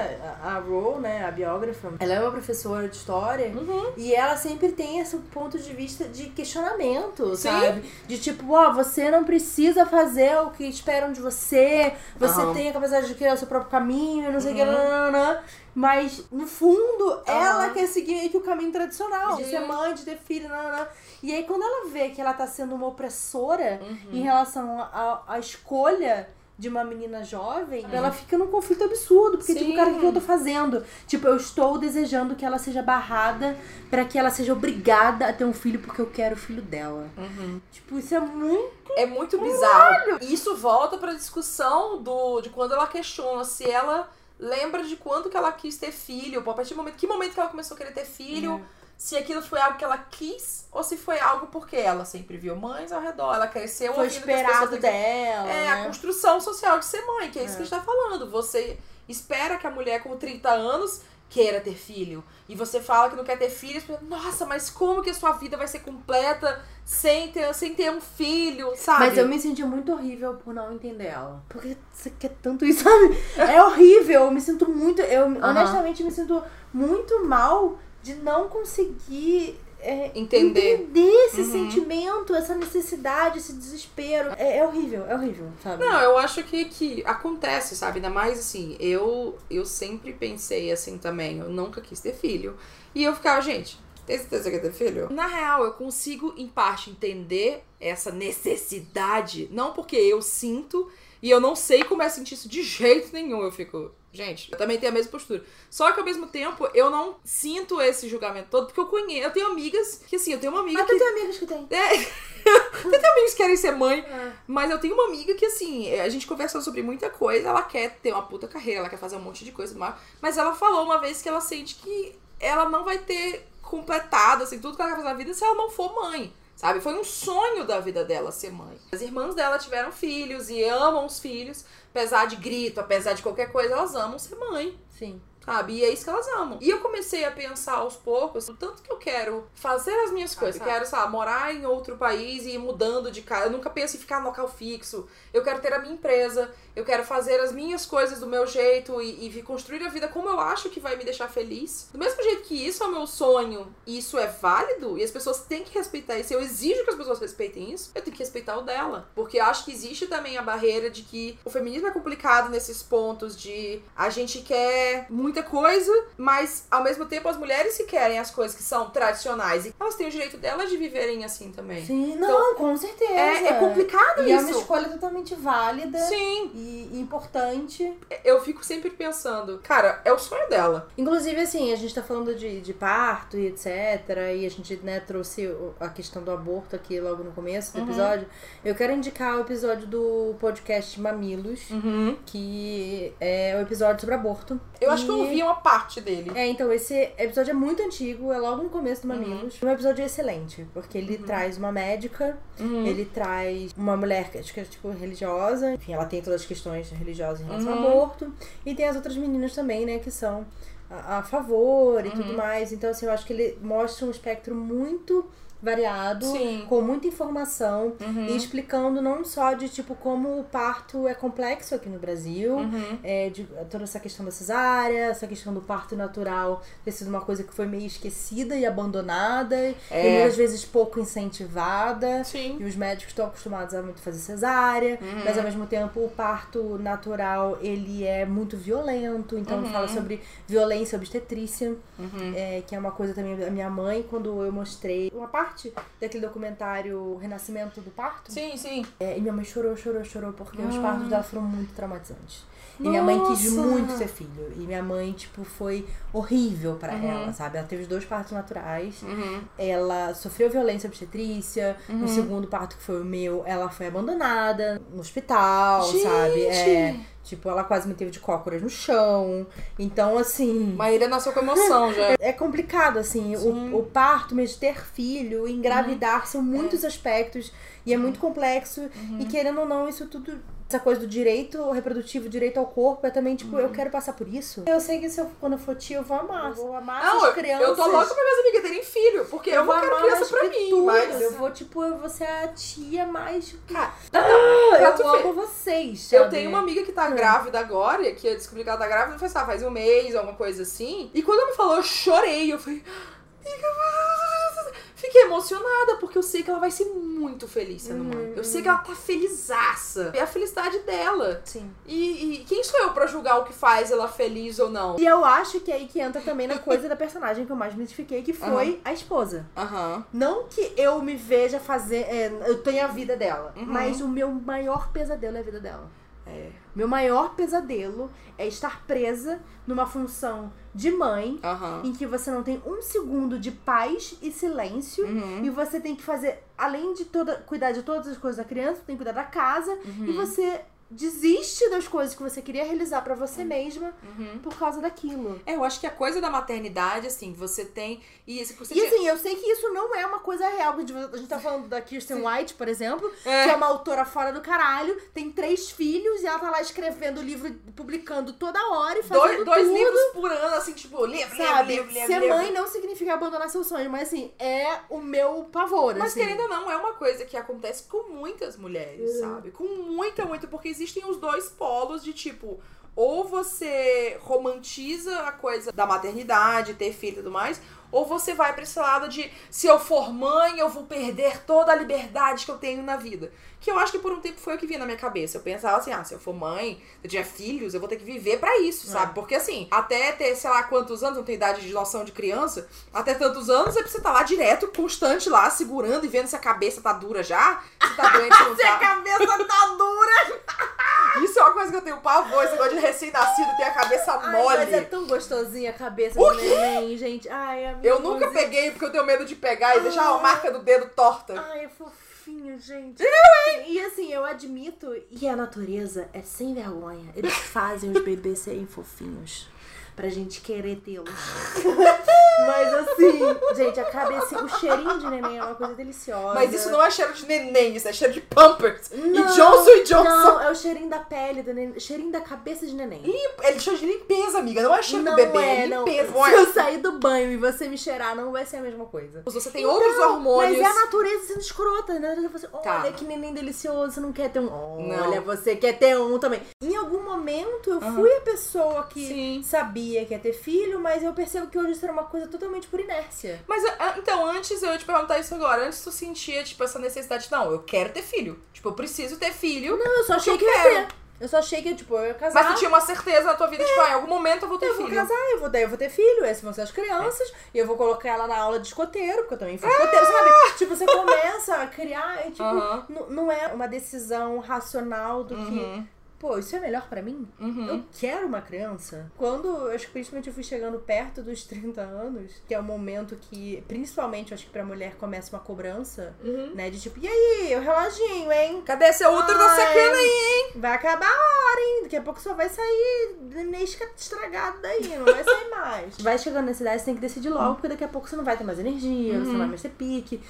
Speaker 1: a a Ro, né, a biógrafa, ela é uma professora de história
Speaker 2: Uhum.
Speaker 1: e ela sempre tem esse ponto de vista de questionamento,
Speaker 2: Sim.
Speaker 1: sabe? De tipo, ó, você não precisa fazer o que esperam de você, você
Speaker 2: Aham.
Speaker 1: tem a capacidade de criar o seu próprio caminho, não sei o que,
Speaker 2: Uhum.
Speaker 1: nananã. Mas, no fundo, ela quer seguir meio que o caminho tradicional. De ser mãe, de ter filho, nananã. E aí, quando ela vê que ela tá sendo uma opressora
Speaker 2: Uhum.
Speaker 1: em relação à escolha de uma menina jovem, ela fica num conflito absurdo. Porque, tipo,
Speaker 2: Sim.
Speaker 1: cara, o que eu tô fazendo? Tipo, eu estou desejando que ela seja barrada pra que ela seja obrigada a ter um filho porque eu quero o filho dela. Tipo, isso é muito.
Speaker 2: É muito bizarro. E isso volta pra discussão do, de quando ela questiona se ela lembra de quando que ela quis ter filho, a partir do momento, que momento que ela começou a querer ter filho, se aquilo foi algo que ela quis ou se foi algo porque ela sempre viu mães ao redor, ela cresceu
Speaker 1: Foi
Speaker 2: ouvindo que as
Speaker 1: esperado
Speaker 2: pessoas-
Speaker 1: dela.
Speaker 2: É,
Speaker 1: né?
Speaker 2: a construção social de ser mãe, que é isso que a gente tá falando. Você espera que a mulher com 30 anos queira ter filho. E você fala que não quer ter filhos, nossa, mas como que a sua vida vai ser completa sem ter, sem ter um filho, sabe?
Speaker 1: Mas eu me senti muito horrível por não entender ela. Porque você quer tanto isso, sabe? É horrível. Eu me sinto muito. Eu honestamente me sinto muito mal de não conseguir. é,
Speaker 2: Entender.
Speaker 1: entender esse
Speaker 2: Uhum.
Speaker 1: sentimento, essa necessidade, esse desespero. É, é horrível, é horrível, sabe?
Speaker 2: Não, eu acho que, que acontece, sabe? Ainda mais assim, eu, eu sempre pensei assim também, eu nunca quis ter filho. E eu ficava, gente, tem certeza que quer ter filho? Na real, eu consigo, em parte, entender essa necessidade, não porque eu sinto e eu não sei como é sentir isso de jeito nenhum. Eu fico, gente, eu também tenho a mesma postura. Só que ao mesmo tempo, eu não sinto esse julgamento todo, porque eu conheço, eu tenho amigas que assim, eu tenho uma amiga
Speaker 1: Mas
Speaker 2: que
Speaker 1: tu tem amigos que tem.
Speaker 2: é. Eu tenho amigos que querem ser mãe,
Speaker 1: É.
Speaker 2: mas eu tenho uma amiga que, assim, a gente conversou sobre muita coisa, ela quer ter uma puta carreira, ela quer fazer um monte de coisa, mas mas ela falou uma vez que ela sente que ela não vai ter completado, assim, tudo que ela quer fazer na vida se ela não for mãe. Sabe? Foi um sonho da vida dela ser mãe. As irmãs dela tiveram filhos e amam os filhos, apesar de grito, apesar de qualquer coisa, elas amam ser mãe.
Speaker 1: Sim.
Speaker 2: Sabe? E é isso que elas amam. E eu comecei a pensar aos poucos o tanto que eu quero fazer as minhas coisas. Eu quero, sei lá, morar em outro país e ir mudando de casa. Eu nunca penso em ficar no local fixo. Eu quero ter a minha empresa. Eu quero fazer as minhas coisas do meu jeito e, e construir a vida como eu acho que vai me deixar feliz. Do mesmo jeito que isso é o meu sonho e isso é válido e as pessoas têm que respeitar isso. Eu exijo que as pessoas respeitem isso. Eu tenho que respeitar o dela. Porque eu acho que existe também a barreira de que o feminismo é complicado nesses pontos de a gente quer muita coisa, mas ao mesmo tempo as mulheres que querem as coisas que são tradicionais e elas têm o direito delas de viverem assim também.
Speaker 1: Sim, não, então, com certeza.
Speaker 2: É, é complicado
Speaker 1: e
Speaker 2: isso.
Speaker 1: é uma escolha totalmente válida.
Speaker 2: Sim.
Speaker 1: E importante.
Speaker 2: Eu fico sempre pensando, cara, é o sonho dela.
Speaker 1: Inclusive, assim, a gente tá falando de, de parto e etc. E a gente, né, trouxe a questão do aborto aqui logo no começo do uhum. episódio. Eu quero indicar o episódio do podcast Mamilos,
Speaker 2: uhum.
Speaker 1: que é o episódio sobre aborto.
Speaker 2: Eu e... acho que eu ouvi uma parte dele.
Speaker 1: É, então, esse episódio é muito antigo, é logo no começo do Mamilos. Uhum. Um episódio excelente, porque ele uhum. traz uma médica,
Speaker 2: uhum.
Speaker 1: ele traz uma mulher que acho que é, tipo, religiosa. Enfim, ela tem todas as questões religiosas em relação ao aborto. E tem as outras meninas também, né, que são a, a favor e tudo mais. Então, assim, eu acho que ele mostra um espectro muito variado,
Speaker 2: Sim.
Speaker 1: com muita informação
Speaker 2: uhum.
Speaker 1: e explicando não só de tipo como o parto é complexo aqui no Brasil,
Speaker 2: uhum.
Speaker 1: é, de toda essa questão da cesárea, essa questão do parto natural ter sido uma coisa que foi meio esquecida e abandonada é. e muitas vezes pouco incentivada.
Speaker 2: Sim.
Speaker 1: E os médicos estão acostumados a muito fazer cesárea,
Speaker 2: uhum.
Speaker 1: mas ao mesmo tempo o parto natural ele é muito violento, então fala
Speaker 2: uhum.
Speaker 1: sobre violência obstetrícia,
Speaker 2: uhum.
Speaker 1: é, que é uma coisa também da minha mãe quando eu mostrei uma parte parte daquele documentário Renascimento do Parto.
Speaker 2: Sim, sim.
Speaker 1: É, e minha mãe chorou, chorou, chorou, porque ah. os partos dela foram muito traumatizantes. E
Speaker 2: Nossa.
Speaker 1: minha mãe quis muito ter filho. E minha mãe, tipo, foi horrível para
Speaker 2: uhum.
Speaker 1: ela, sabe? Ela teve dois partos naturais.
Speaker 2: Uhum.
Speaker 1: Ela sofreu violência obstetrícia.
Speaker 2: Uhum.
Speaker 1: No segundo parto, que foi o meu, ela foi abandonada no hospital,
Speaker 2: Gente.
Speaker 1: sabe? É. Tipo, ela quase me teve de cócoras no chão. Então, assim.
Speaker 2: Maíra nasceu com emoção já.
Speaker 1: É complicado, assim. O, o, parto, mesmo ter filho, engravidar, uhum. são muitos é. aspectos. E é muito complexo.
Speaker 2: Uhum.
Speaker 1: E querendo ou não, isso tudo essa coisa do direito reprodutivo, direito ao corpo, é também, tipo, uhum. eu quero passar por isso. Eu sei que se eu, quando eu for tia, eu vou amar. Eu vou amar
Speaker 2: não,
Speaker 1: as crianças.
Speaker 2: Eu tô louca pra minhas amigas terem filho, porque eu, eu vou quero criança pra mim, mas...
Speaker 1: Eu vou, tipo, eu vou ser a tia mais...
Speaker 2: Cara,
Speaker 1: ah, eu amo vocês, sabe?
Speaker 2: Eu tenho uma amiga que tá hum. grávida agora, que eu descobri que ela tá grávida, faz, faz um mês, alguma coisa assim. E quando ela me falou, eu chorei. Eu falei... Fiquei emocionada, porque eu sei que ela vai ser muito feliz sendo mãe. Uhum. Eu sei que ela tá felizaça. É a felicidade dela.
Speaker 1: Sim.
Speaker 2: E, e, quem sou eu pra julgar o que faz ela feliz ou não?
Speaker 1: E eu acho que é aí que entra também na coisa da personagem que eu mais me identifiquei, que foi uhum. a esposa.
Speaker 2: Uhum.
Speaker 1: Não que eu me veja fazer. É, eu tenho a vida dela.
Speaker 2: Uhum.
Speaker 1: Mas o meu maior pesadelo é a vida dela.
Speaker 2: É.
Speaker 1: Meu maior pesadelo é estar presa numa função de mãe,
Speaker 2: uhum.
Speaker 1: em que você não tem um segundo de paz e silêncio,
Speaker 2: uhum.
Speaker 1: e você tem que fazer, além de toda, cuidar de todas as coisas da criança, tem que cuidar da casa,
Speaker 2: uhum.
Speaker 1: e você desiste das coisas que você queria realizar para você
Speaker 2: uhum.
Speaker 1: mesma
Speaker 2: uhum.
Speaker 1: por causa daquilo.
Speaker 2: É, eu acho que a coisa da maternidade, assim, você tem. E, esse, você
Speaker 1: e assim, eu sei que isso não é uma coisa real. A gente tá falando da Kirsten Sim. White, por exemplo,
Speaker 2: é.
Speaker 1: que é uma autora fora do caralho, tem três filhos e ela tá lá escrevendo livro, publicando toda hora e fazendo
Speaker 2: dois, dois
Speaker 1: tudo.
Speaker 2: livros por ano, assim, tipo, livro,
Speaker 1: Sabe?
Speaker 2: livro, livro,
Speaker 1: Ser
Speaker 2: livro.
Speaker 1: mãe não significa abandonar seu sonho, mas assim, é o meu pavor.
Speaker 2: Mas
Speaker 1: assim.
Speaker 2: querendo ou não, é uma coisa que acontece com muitas mulheres,
Speaker 1: Uhum.
Speaker 2: sabe? Com muita, muita, porque existem os dois polos de tipo, ou você romantiza a coisa da maternidade, ter filho e tudo mais, ou você vai pra esse lado de se eu for mãe, eu vou perder toda a liberdade que eu tenho na vida. Que eu acho que por um tempo foi o que vinha na minha cabeça. Eu pensava assim, ah, se eu for mãe, se eu tiver filhos, eu vou ter que viver para isso, sabe?
Speaker 1: É.
Speaker 2: Porque assim, até ter, sei lá, quantos anos, não tenho idade de noção de criança, até tantos anos é pra você estar tá lá direto, constante lá, segurando e vendo se a cabeça tá dura já, se tá doente, se não
Speaker 1: Se
Speaker 2: tá.
Speaker 1: a cabeça tá dura!
Speaker 2: Isso é uma coisa que eu tenho pavor, esse negócio de recém-nascido ter a cabeça
Speaker 1: Ai,
Speaker 2: mole.
Speaker 1: mas é tão gostosinha a cabeça
Speaker 2: O
Speaker 1: do neném, gente. Ai, amigo,
Speaker 2: Eu nunca peguei porque eu tenho medo de pegar e deixar uma marca do dedo torta.
Speaker 1: Ai, é fofinho, gente. E assim, eu admito que a natureza é sem vergonha. Eles fazem os bebês serem fofinhos. Pra gente querer tê-los. Mas assim, gente, a cabeça, o cheirinho de neném é uma coisa deliciosa.
Speaker 2: Mas isso não é cheiro de neném, isso é cheiro de Pampers.
Speaker 1: Não,
Speaker 2: e Johnson e Johnson.
Speaker 1: Não, é o cheirinho da pele do neném, cheirinho da cabeça de neném.
Speaker 2: Limpa, ele cheiro de limpeza, amiga. Não é cheiro
Speaker 1: não
Speaker 2: do bebê,
Speaker 1: é,
Speaker 2: é
Speaker 1: não.
Speaker 2: limpeza.
Speaker 1: Se
Speaker 2: Não é.
Speaker 1: eu sair do banho e você me cheirar, não vai ser a mesma coisa.
Speaker 2: Você tem
Speaker 1: Então,
Speaker 2: outros hormônios.
Speaker 1: Mas é a natureza sendo escrota, né? Você, olha
Speaker 2: Tá.
Speaker 1: que neném delicioso, você não quer ter um.
Speaker 2: Não.
Speaker 1: Olha, você quer ter um também. Em algum momento eu
Speaker 2: Aham.
Speaker 1: fui a pessoa que
Speaker 2: Sim.
Speaker 1: sabia que ia ter filho, mas eu percebo que hoje isso era uma coisa totalmente por inércia.
Speaker 2: Mas ah, então, antes eu ia te perguntar isso agora. Antes tu sentia, tipo, essa necessidade, não, eu quero ter filho. Tipo, eu preciso ter filho.
Speaker 1: Não, eu só achei
Speaker 2: eu
Speaker 1: que eu ia
Speaker 2: quero.
Speaker 1: ter. Eu só achei que, tipo, eu ia casar.
Speaker 2: Mas tu tinha uma certeza na tua vida, tipo, ah, em algum momento eu vou ter
Speaker 1: Eu vou
Speaker 2: filho.
Speaker 1: casar, eu vou, daí eu vou ter filho, esses vão ser as crianças, e eu vou colocar ela na aula de escoteiro, porque eu também fui escoteiro, sabe? Tipo, você começa a criar, e tipo,
Speaker 2: Aham.
Speaker 1: n- não é uma decisão racional do que,
Speaker 2: Uhum.
Speaker 1: Pô, isso é melhor pra mim?
Speaker 2: Uhum.
Speaker 1: Eu quero uma criança. Quando, eu acho que principalmente eu fui chegando perto dos 30 anos, que é o momento que, principalmente, acho que pra mulher começa uma cobrança,
Speaker 2: Uhum.
Speaker 1: né? De tipo, e aí, o reloginho, hein?
Speaker 2: Cadê esse útero da
Speaker 1: Ai,
Speaker 2: secana aí?
Speaker 1: Vai acabar a hora, hein? Daqui a pouco só vai sair neném esca- estragado daí, não vai sair mais. Vai chegando nessa idade, você tem que decidir logo, porque daqui a pouco você não vai ter mais energia, você não vai mais ter pique.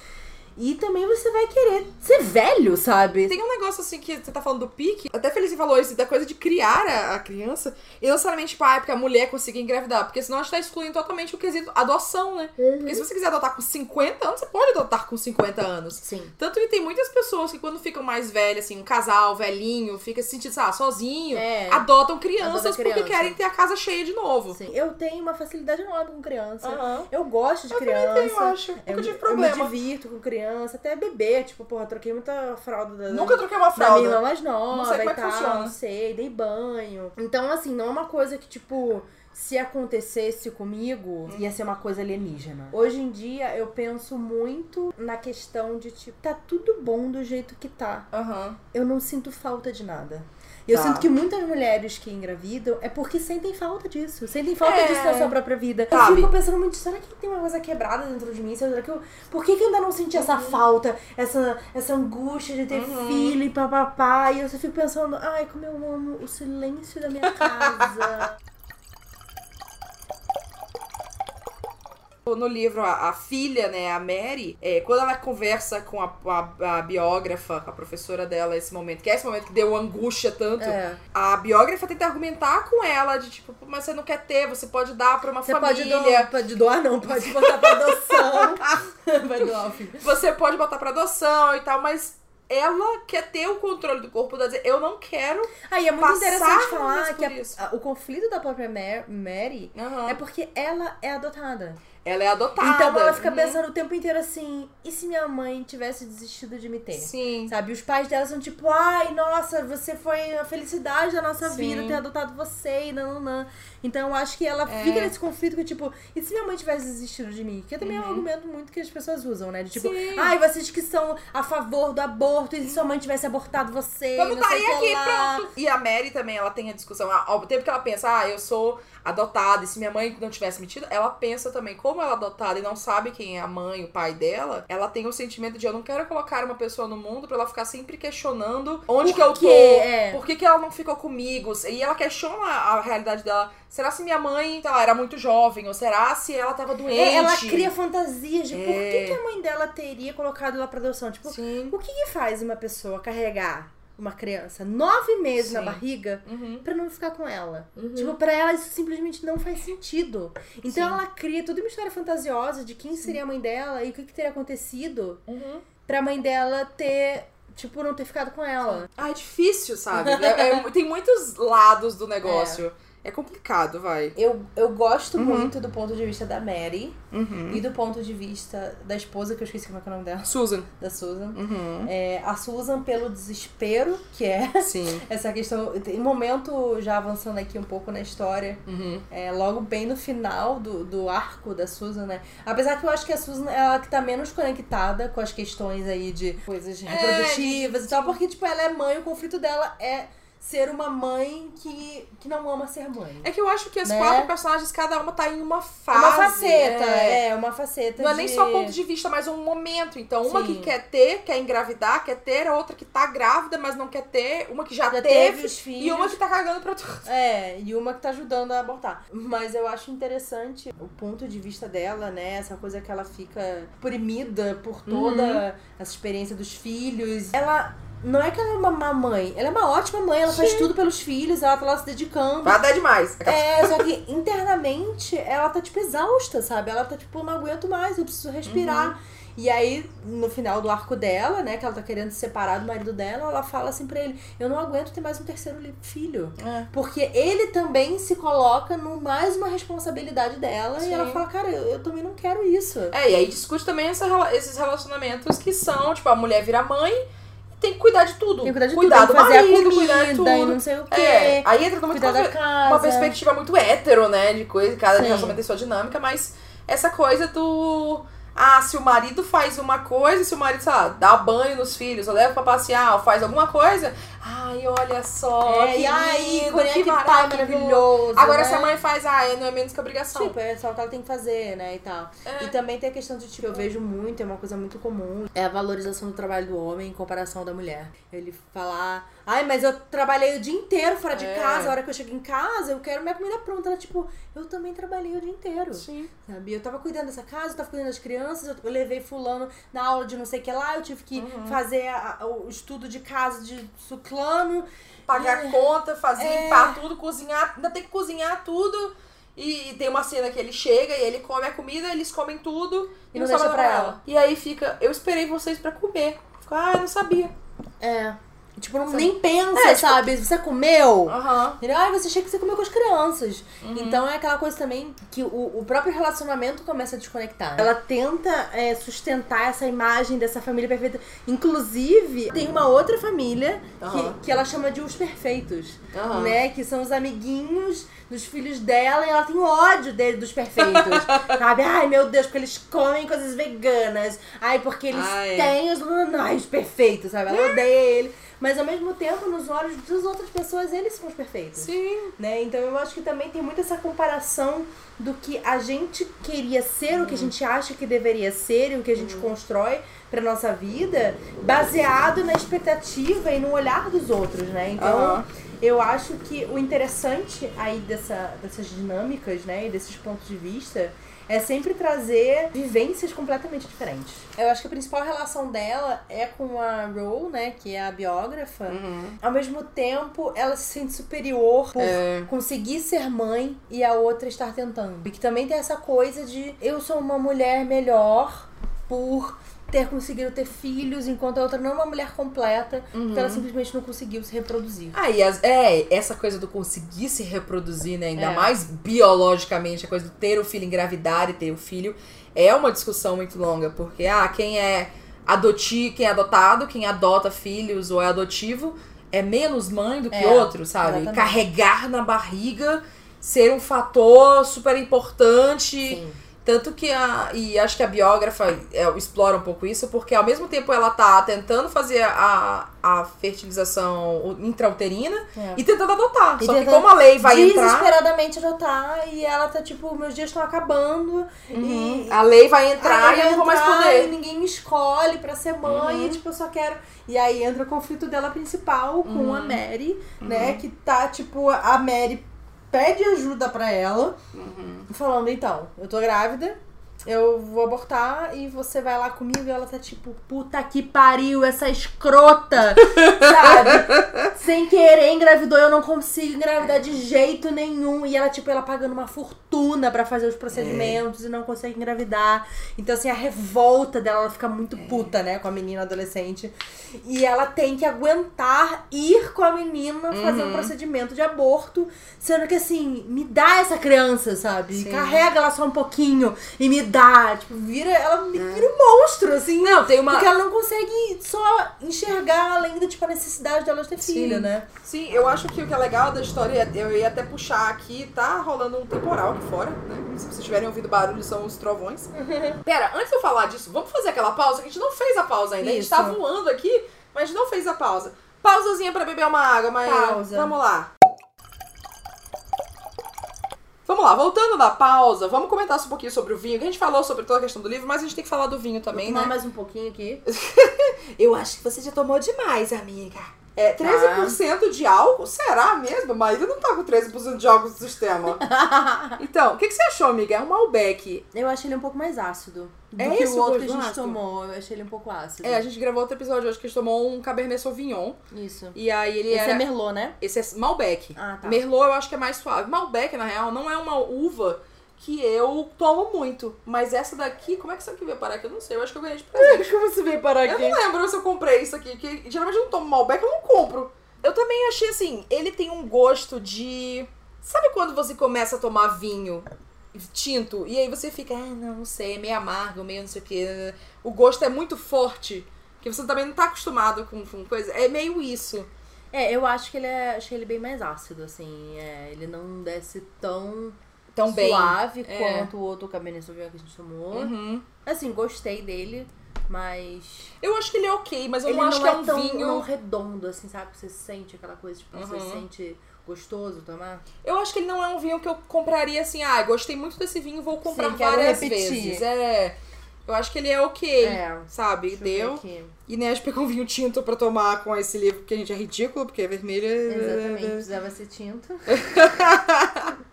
Speaker 1: E também você vai querer ser velho, sabe?
Speaker 2: Tem um negócio assim que você tá falando do pique. Até Felice falou isso, da coisa de criar a, a criança. E não necessariamente, tipo, ah, é porque a mulher conseguir engravidar. Porque senão a gente tá excluindo totalmente o quesito adoção, né? Porque se você quiser adotar com 50 anos, você pode adotar com 50 anos.
Speaker 1: Sim.
Speaker 2: Tanto que tem muitas pessoas que quando ficam mais velhas, assim, um casal velhinho, fica se sentindo, sei lá, sozinho,
Speaker 1: É.
Speaker 2: adotam crianças
Speaker 1: Adota
Speaker 2: porque
Speaker 1: criança.
Speaker 2: querem ter a casa cheia de novo.
Speaker 1: Sim. Eu tenho uma facilidade enorme com criança.
Speaker 2: Aham.
Speaker 1: Eu gosto de
Speaker 2: Eu
Speaker 1: criança.
Speaker 2: tenho, eu acho. Nunca
Speaker 1: Eu,
Speaker 2: tive
Speaker 1: eu me
Speaker 2: problema.
Speaker 1: divirto com criança, até bebê, tipo, porra, troquei muita fralda da,
Speaker 2: Nunca troquei uma
Speaker 1: da minha
Speaker 2: fralda.
Speaker 1: irmã mais nova
Speaker 2: Não sei como
Speaker 1: e
Speaker 2: é que
Speaker 1: tal,
Speaker 2: funciona.
Speaker 1: não sei, dei banho. Então, assim, não é uma coisa que, tipo, se acontecesse comigo, ia ser uma coisa alienígena. Hoje em dia, eu penso muito na questão de, tipo, tá tudo bom do jeito que tá.
Speaker 2: Aham.
Speaker 1: Eu não sinto falta de nada. E eu
Speaker 2: Tá.
Speaker 1: sinto que muitas mulheres que engravidam é porque sentem falta disso. Sentem falta
Speaker 2: É.
Speaker 1: disso na sua própria vida.
Speaker 2: Sabe?
Speaker 1: Eu fico pensando muito, será que tem uma coisa quebrada dentro de mim? Será que eu, por que, que eu ainda não senti essa falta, essa, essa angústia de ter
Speaker 2: Uhum.
Speaker 1: filho e papapá? E eu só fico pensando, ai, como eu amo o silêncio da minha casa.
Speaker 2: No livro, a, a filha, né, a Mary, é, quando ela conversa com a, a- a biógrafa, a professora dela, esse momento, que é esse momento que deu angústia tanto,
Speaker 1: É.
Speaker 2: a biógrafa tenta argumentar com ela, de tipo, "Pô, mas você não quer ter, você pode dar pra uma
Speaker 1: Você pode
Speaker 2: família.
Speaker 1: doar, pode doar, não, pode botar pra adoção. Vai doar filho.
Speaker 2: Você pode botar pra adoção e tal, mas ela quer ter o controle do corpo dizer, eu não quero.
Speaker 1: Aí é muito interessante falar que a- a- o conflito da própria Mar- Mary
Speaker 2: Aham.
Speaker 1: é porque ela é adotada.
Speaker 2: Ela é adotada.
Speaker 1: Então ela fica
Speaker 2: Uhum.
Speaker 1: pensando o tempo inteiro assim: e se minha mãe tivesse desistido de me ter?
Speaker 2: Sim.
Speaker 1: Sabe? Os pais dela são tipo, ai, nossa, você foi a felicidade da nossa
Speaker 2: Sim.
Speaker 1: vida ter adotado você e nananã. Então eu acho que ela
Speaker 2: É.
Speaker 1: fica nesse conflito que, tipo, e se minha mãe tivesse desistido de mim? Que também é um argumento muito que as pessoas usam, né? De tipo,
Speaker 2: Uhum. Sim.
Speaker 1: ai, vocês que são a favor do aborto, e se sua mãe tivesse abortado você? O
Speaker 2: estaria aqui,
Speaker 1: lá.
Speaker 2: pronto. E a Mary também, ela tem a discussão. Ao tempo que ela pensa, ah, eu sou adotada, e se minha mãe não tivesse metido, ela pensa também, como ela é adotada e não sabe quem é a mãe, o pai dela, ela tem o sentimento de eu não quero colocar uma pessoa no mundo pra ela ficar sempre questionando onde
Speaker 1: Por
Speaker 2: que eu tô,
Speaker 1: É.
Speaker 2: por que, que ela não ficou comigo. E ela questiona a realidade dela. Será se minha mãe, sei lá, era muito jovem? Ou será se ela tava doente?
Speaker 1: É, ela cria fantasias de por
Speaker 2: É.
Speaker 1: que, que a mãe dela teria colocado ela pra adoção. Tipo,
Speaker 2: Sim.
Speaker 1: o que, que faz uma pessoa carregar uma criança nove meses na
Speaker 2: Sim.
Speaker 1: barriga
Speaker 2: Uhum.
Speaker 1: pra não ficar com ela?
Speaker 2: Uhum.
Speaker 1: Tipo, pra ela isso simplesmente não faz sentido. Então
Speaker 2: Sim.
Speaker 1: ela cria toda uma história fantasiosa de quem seria a mãe dela e o que, que teria acontecido
Speaker 2: Uhum.
Speaker 1: pra mãe dela ter, tipo, não ter ficado com ela.
Speaker 2: Ah, é difícil, sabe? É- é- tem muitos lados do negócio. É, complicado, vai.
Speaker 1: Eu, eu gosto
Speaker 2: Uhum.
Speaker 1: muito do ponto de vista da Mary
Speaker 2: Uhum.
Speaker 1: e do ponto de vista da esposa, que eu esqueci como é que é o nome dela,
Speaker 2: Susan.
Speaker 1: da Susan.
Speaker 2: Uhum.
Speaker 1: É, a Susan pelo desespero, que é
Speaker 2: Sim.
Speaker 1: essa questão. Tem um momento, já avançando aqui um pouco na história,
Speaker 2: Uhum.
Speaker 1: é, logo bem no final do, do arco da Susan, né? Apesar que eu acho que a Susan é a que tá menos conectada com as questões aí de coisas reprodutivas e tal, porque, tipo, ela é mãe, o conflito dela é ser uma mãe que, que não ama ser mãe.
Speaker 2: É que eu acho que as
Speaker 1: Né?
Speaker 2: quatro personagens, cada uma tá em uma
Speaker 1: É
Speaker 2: fase.
Speaker 1: uma faceta,
Speaker 2: é.
Speaker 1: é, uma faceta
Speaker 2: Não é
Speaker 1: de...
Speaker 2: nem só ponto de vista, mas um momento. Então, uma
Speaker 1: Sim.
Speaker 2: que quer ter, quer engravidar, quer ter, a outra que tá grávida, mas não quer ter, uma que já,
Speaker 1: Já
Speaker 2: teve,
Speaker 1: teve os filhos.
Speaker 2: e uma que tá cagando pra tudo.
Speaker 1: É, e uma que tá ajudando a abortar. Mas eu acho interessante o ponto de vista dela, né? Essa coisa que ela fica oprimida por toda
Speaker 2: Uhum.
Speaker 1: essa experiência dos filhos. Ela. Não é que ela é uma má mãe, ela é uma ótima mãe, ela faz
Speaker 2: Sim.
Speaker 1: tudo pelos filhos, ela tá lá se dedicando.
Speaker 2: Vai dar demais.
Speaker 1: É, só que internamente ela tá, tipo, exausta, sabe? Ela tá, tipo, não aguento mais, eu preciso respirar.
Speaker 2: Uhum.
Speaker 1: E aí, no final do arco dela, né, que ela tá querendo se separar do marido dela, ela fala assim pra ele: Eu não aguento ter mais um terceiro filho.
Speaker 2: É.
Speaker 1: Porque ele também se coloca no mais uma responsabilidade dela
Speaker 2: Sim.
Speaker 1: e ela fala: Cara, eu, eu também não quero isso.
Speaker 2: É, e aí discute também essa esses relacionamentos que são, tipo, a mulher vira mãe tem que cuidar de tudo.
Speaker 1: Tem que cuidar de
Speaker 2: cuidar
Speaker 1: tudo,
Speaker 2: do
Speaker 1: fazer
Speaker 2: marido,
Speaker 1: comida
Speaker 2: cuidar de tudo.
Speaker 1: e não sei o quê.
Speaker 2: É, aí entra muito
Speaker 1: cuidar da
Speaker 2: uma,
Speaker 1: casa.
Speaker 2: uma perspectiva muito hétero, né? De coisa, cada
Speaker 1: Sim.
Speaker 2: relacionamento tem sua dinâmica, mas essa coisa do. Ah, se o marido faz uma coisa, se o marido, sei lá, dá banho nos filhos, ou leva pra passear, ou faz alguma coisa. Ai, olha só.
Speaker 1: É,
Speaker 2: que
Speaker 1: e aí,
Speaker 2: lindo,
Speaker 1: quando é
Speaker 2: que
Speaker 1: que pai
Speaker 2: maravilhoso.
Speaker 1: maravilhoso.
Speaker 2: Agora,
Speaker 1: né?
Speaker 2: se a mãe faz, ah, não é menos que obrigação.
Speaker 1: Tipo, é só o que ela tem que fazer, né, e tal.
Speaker 2: É.
Speaker 1: E também tem a questão de, tipo, eu vejo muito, é uma coisa muito comum, é a valorização do trabalho do homem em comparação ao da mulher. Ele falar, ai, mas eu trabalhei o dia inteiro fora de
Speaker 2: É.
Speaker 1: casa, a hora que eu chego em casa, eu quero minha comida pronta. Ela, tipo, eu também trabalhei o dia inteiro.
Speaker 2: Sim.
Speaker 1: Sabe? Eu tava cuidando dessa casa, eu tava cuidando das crianças, eu, levei fulano na aula de não sei o que lá, eu tive que
Speaker 2: Uhum.
Speaker 1: fazer a- o estudo de casa de suclano.
Speaker 2: Pagar
Speaker 1: É.
Speaker 2: conta, fazer,
Speaker 1: É.
Speaker 2: limpar tudo, cozinhar, ainda tem que cozinhar tudo. E tem uma cena que ele chega e ele come a comida, eles comem tudo e,
Speaker 1: E
Speaker 2: não,
Speaker 1: não
Speaker 2: sobra
Speaker 1: deixa
Speaker 2: pra
Speaker 1: pra
Speaker 2: ela. E aí fica, eu esperei vocês pra comer. Fica, ah, eu não sabia.
Speaker 1: É. Tipo, não,
Speaker 2: Sabe?
Speaker 1: nem pensa,
Speaker 2: É, tipo-
Speaker 1: sabe? Você comeu?
Speaker 2: Aham.
Speaker 1: Ele, ah, você achei que você comeu com as crianças.
Speaker 2: Uhum.
Speaker 1: Então é aquela coisa também que o, o próprio relacionamento começa a desconectar. Ela tenta é, sustentar essa imagem dessa família perfeita. Inclusive, tem uma outra família
Speaker 2: Aham.
Speaker 1: que, que ela chama de os perfeitos. Né? Que são os amiguinhos dos filhos dela e ela tem ódio dele, dos perfeitos. sabe? Ai, meu Deus, porque eles comem coisas veganas. Ai, porque eles
Speaker 2: Ai.
Speaker 1: têm os, ai, os perfeitos, sabe? Ela odeia ele. Mas ao mesmo tempo, nos olhos das outras pessoas, eles são os perfeitos
Speaker 2: Sim.
Speaker 1: né? Então eu acho que também tem muito essa comparação do que a gente queria ser,
Speaker 2: Uhum.
Speaker 1: o que a gente acha que deveria ser e o que a gente constrói pra nossa vida, baseado na expectativa e no olhar dos outros, né? Então,
Speaker 2: Aham.
Speaker 1: Eu acho que o interessante aí dessa, dessas dinâmicas, né, e desses pontos de vista é sempre trazer vivências completamente diferentes. Eu acho que a principal relação dela é com a Ro, né, que é a biógrafa.
Speaker 2: Uhum.
Speaker 1: Ao mesmo tempo, ela se sente superior por
Speaker 2: É.
Speaker 1: conseguir ser mãe e a outra estar tentando. E que também tem essa coisa de eu sou uma mulher melhor por ter conseguido ter filhos, enquanto a outra não é uma mulher completa, porque ela simplesmente não conseguiu se reproduzir.
Speaker 2: Ah, e as- é, essa coisa do conseguir se reproduzir, né? Ainda
Speaker 1: É.
Speaker 2: mais biologicamente, a coisa do ter o filho, engravidar e ter o filho, é uma discussão muito longa, porque, ah, quem é adotivo, quem é adotado, quem adota filhos ou é adotivo, é menos mãe do que
Speaker 1: É,
Speaker 2: outro, sabe?
Speaker 1: exatamente.
Speaker 2: Carregar na barriga, ser um fator super importante.
Speaker 1: Sim.
Speaker 2: Tanto que a. E acho que a biógrafa é, explora um pouco isso, porque ao mesmo tempo ela tá tentando fazer a, a fertilização intrauterina
Speaker 1: É.
Speaker 2: e tentando adotar.
Speaker 1: E
Speaker 2: Só que
Speaker 1: tentando
Speaker 2: como a lei vai entrar.
Speaker 1: Desesperadamente adotar e ela tá tipo, meus dias estão acabando e
Speaker 2: A lei vai entrar e eu não vou mais poder.
Speaker 1: E ninguém me escolhe pra ser mãe,
Speaker 2: Uhum.
Speaker 1: e tipo, eu só quero. E aí entra o conflito dela principal com
Speaker 2: Uhum.
Speaker 1: a Mary, né? Que tá, tipo, a Mary pede ajuda pra ela,
Speaker 2: Uhum.
Speaker 1: falando, então, eu tô grávida. Eu vou abortar e você vai lá comigo e ela tá tipo, puta que pariu, essa escrota, sabe? Sem querer engravidou, eu não consigo engravidar de jeito nenhum. E ela, tipo, ela pagando uma fortuna pra fazer os procedimentos e não consegue engravidar. Então, assim, a revolta dela, ela fica muito puta, né, com a menina adolescente. E ela tem que aguentar ir com a menina fazer um procedimento de aborto, sendo que, assim, me dá essa criança, sabe?
Speaker 2: Sim.
Speaker 1: Carrega ela só um pouquinho e me dá. Tipo, vira, ela me vira um monstro, assim.
Speaker 2: Não, tem uma.
Speaker 1: Porque ela não consegue só enxergar além da tipo, a necessidade dela de ter
Speaker 2: Sim.
Speaker 1: filho, né?
Speaker 2: Sim, eu acho que o que é legal da história, eu ia até puxar aqui, tá rolando um temporal aqui fora, né? Se vocês tiverem ouvido barulho, são os trovões. Pera, antes de eu falar disso, vamos fazer aquela pausa, que a gente não fez a pausa ainda. A gente
Speaker 1: Isso.
Speaker 2: tá voando aqui, mas não fez a pausa. Pausazinha pra beber uma água, Maíra.
Speaker 1: Pausa.
Speaker 2: Vamos lá. Vamos lá, voltando da pausa, vamos comentar um pouquinho sobre o vinho. que A gente falou sobre toda a questão do livro, mas a gente tem que falar do vinho também,
Speaker 1: Vou tomar
Speaker 2: né?
Speaker 1: mais um pouquinho aqui.
Speaker 2: Eu acho que você já tomou demais, amiga. É, 13% de álcool? Será mesmo? Maíra não tá com 13% de álcool no sistema. então, o que, que você achou, amiga? É um Malbec.
Speaker 1: Eu achei ele um pouco mais ácido do
Speaker 2: É
Speaker 1: que
Speaker 2: esse
Speaker 1: o
Speaker 2: o
Speaker 1: outro que a gente
Speaker 2: ácido?
Speaker 1: tomou. Eu achei ele um pouco ácido.
Speaker 2: É, a gente gravou outro episódio hoje que a gente tomou um Cabernet Sauvignon.
Speaker 1: Isso.
Speaker 2: E aí ele
Speaker 1: Esse
Speaker 2: era...
Speaker 1: é Merlot, né?
Speaker 2: Esse é Malbec.
Speaker 1: Ah, tá.
Speaker 2: Merlot eu acho que é mais suave. Malbec, na real, não é uma uva que eu tomo muito. Mas essa daqui, como é que isso aqui veio parar aqui? Eu não sei. Eu acho que eu ganhei de presente.
Speaker 1: Como você veio parar
Speaker 2: Eu não lembro se eu comprei isso aqui. Que geralmente eu não tomo Malbec, eu não compro. Eu também achei assim, ele tem um gosto de. Sabe quando você começa a tomar vinho tinto e aí você fica, ah, não, não sei, é meio amargo, meio não sei o quê. O gosto é muito forte. Que você também não tá acostumado com, com coisa. É meio isso.
Speaker 1: É, eu acho que ele é. Achei ele bem mais ácido, assim. É, ele não desce tão,
Speaker 2: Tão bem.
Speaker 1: suave
Speaker 2: é.
Speaker 1: quanto o outro Cabernet Sauvignon que a gente tomou.
Speaker 2: Uhum.
Speaker 1: Assim, gostei dele, mas.
Speaker 2: Eu acho que ele é ok, mas eu
Speaker 1: ele
Speaker 2: não acho que é um
Speaker 1: tão
Speaker 2: vinho.
Speaker 1: não redondo, assim, sabe? Você sente aquela coisa, tipo, você
Speaker 2: Uhum.
Speaker 1: sente gostoso tomar.
Speaker 2: Eu acho que ele não é um vinho que eu compraria assim, ah, gostei muito desse vinho, vou comprar
Speaker 1: Sim,
Speaker 2: várias vezes. É. Eu acho que ele é ok,
Speaker 1: É.
Speaker 2: sabe? Deu. E nem a gente pegou um vinho tinto pra tomar com esse livro, porque a gente é ridículo, porque é vermelho.
Speaker 1: Exatamente, precisava ser tinto.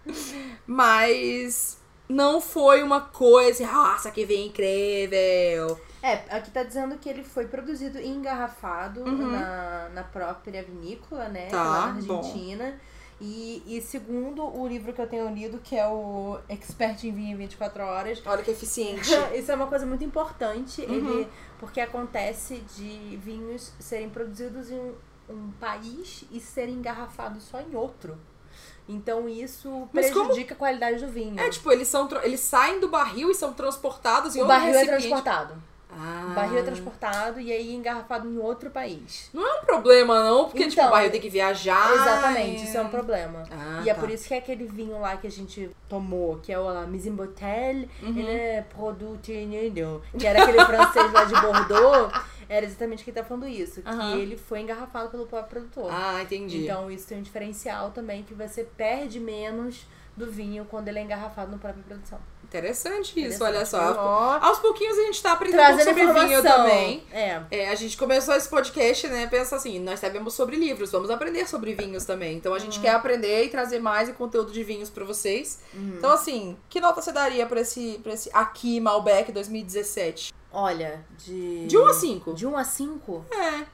Speaker 2: Mas não foi uma coisa, nossa, que vinho incrível.
Speaker 1: É, aqui tá dizendo que ele foi produzido e engarrafado
Speaker 2: Uhum.
Speaker 1: na, na própria vinícola, né?
Speaker 2: Tá,
Speaker 1: lá na
Speaker 2: bom.
Speaker 1: E, e segundo o livro que eu tenho lido, que é o Expert em Vinho em 24 Horas,
Speaker 2: Olha que eficiente.
Speaker 1: isso é uma coisa muito importante,
Speaker 2: Uhum.
Speaker 1: ele, porque acontece de vinhos serem produzidos em um, país e serem engarrafados só em outro. Então isso prejudica a qualidade do vinho.
Speaker 2: É, tipo, eles, são, eles saem do barril e são transportados em
Speaker 1: o
Speaker 2: outro
Speaker 1: barril é
Speaker 2: recipiente.
Speaker 1: transportado.
Speaker 2: Ah.
Speaker 1: O barril é transportado e aí engarrafado em outro país.
Speaker 2: Não é um problema, não, porque, tipo,
Speaker 1: Então,
Speaker 2: o barril tem que viajar.
Speaker 1: Exatamente,
Speaker 2: e-
Speaker 1: isso é um problema.
Speaker 2: Ah,
Speaker 1: e é
Speaker 2: tá.
Speaker 1: por isso que aquele vinho lá que a gente tomou, que é o la Mise en Bouteille,
Speaker 2: Uhum.
Speaker 1: ele é produit que era aquele francês lá de Bordeaux, era exatamente quem tá falando isso,
Speaker 2: Aham.
Speaker 1: que ele foi engarrafado pelo próprio produtor.
Speaker 2: Ah, entendi.
Speaker 1: Então isso tem um diferencial também, que você perde menos do vinho quando ele é engarrafado na própria produção.
Speaker 2: Interessante isso,
Speaker 1: Interessante.
Speaker 2: olha só.
Speaker 1: Ó,
Speaker 2: Aos pouquinhos a gente tá aprendendo
Speaker 1: Trazendo
Speaker 2: sobre vinho
Speaker 1: informação.
Speaker 2: também.
Speaker 1: É.
Speaker 2: É, a gente começou esse podcast, né? Pensa assim, nós sabemos sobre livros, vamos aprender sobre vinhos também. Então a gente
Speaker 1: Uhum.
Speaker 2: quer aprender e trazer mais conteúdo de vinhos pra vocês.
Speaker 1: Uhum.
Speaker 2: Então, assim, que nota você daria pra esse, pra esse aqui Malbec 2017?
Speaker 1: Olha, de.
Speaker 2: De 1 a 5?
Speaker 1: De 1 a 5,
Speaker 2: É,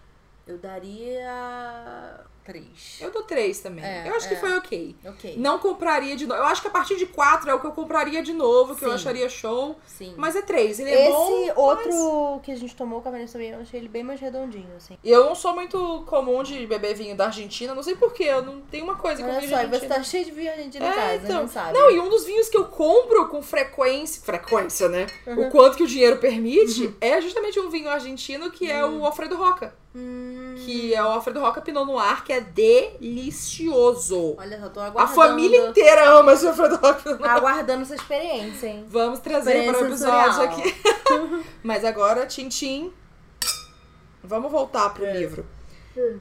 Speaker 1: eu daria 3.
Speaker 2: eu dou 3 também.
Speaker 1: É,
Speaker 2: eu acho que
Speaker 1: é.
Speaker 2: foi ok.
Speaker 1: Ok.
Speaker 2: Não compraria de novo. Eu acho que a partir de 4 é o que eu compraria de novo, que eu
Speaker 1: Sim.
Speaker 2: acharia show.
Speaker 1: Sim.
Speaker 2: Mas é 3. Ele é
Speaker 1: Esse
Speaker 2: bom.
Speaker 1: outro que a gente tomou, o Cabernet Sauvignon, eu achei ele bem mais redondinho, assim.
Speaker 2: E eu não sou muito comum de beber vinho da Argentina, não sei porquê. Eu não tenho uma coisa com
Speaker 1: Olha
Speaker 2: vinho
Speaker 1: só,
Speaker 2: de
Speaker 1: e você tá cheio de vinho argentino em
Speaker 2: É,
Speaker 1: casa,
Speaker 2: então.
Speaker 1: não sabe?
Speaker 2: Não, e um dos vinhos que eu compro com frequência, frequência, né? O quanto que o dinheiro permite, é justamente um vinho argentino que é o Alfredo Roca.
Speaker 1: Hum,
Speaker 2: Que é o Alfredo Roca Pinot Noir, que é delicioso.
Speaker 1: olha só, tô
Speaker 2: A
Speaker 1: aguardando.
Speaker 2: família inteira ama esse Alfredo Roca Pinot Noir.
Speaker 1: Aguardando essa experiência, hein?
Speaker 2: Vamos trazer para o episódio
Speaker 1: sensorial.
Speaker 2: aqui. Mas agora, Tintim, vamos voltar pro
Speaker 1: É.
Speaker 2: livro.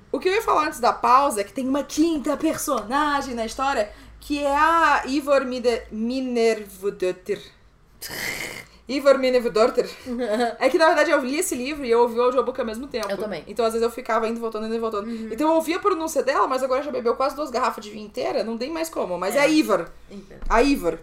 Speaker 2: O que eu ia falar antes da pausa é que tem uma quinta personagem na história, que é a Ivor Mide- Ivor Minervudottir. É que, na verdade, eu li esse livro e eu ouvi o audiobook ao mesmo tempo.
Speaker 1: Eu também.
Speaker 2: Então, às vezes, eu ficava indo voltando, indo e voltando. Então, eu ouvia a pronúncia dela, mas agora já bebeu quase duas garrafas de vinho inteira, não tem mais como. Mas é,
Speaker 1: É.
Speaker 2: Ivor.
Speaker 1: Eita.
Speaker 2: A Ivar.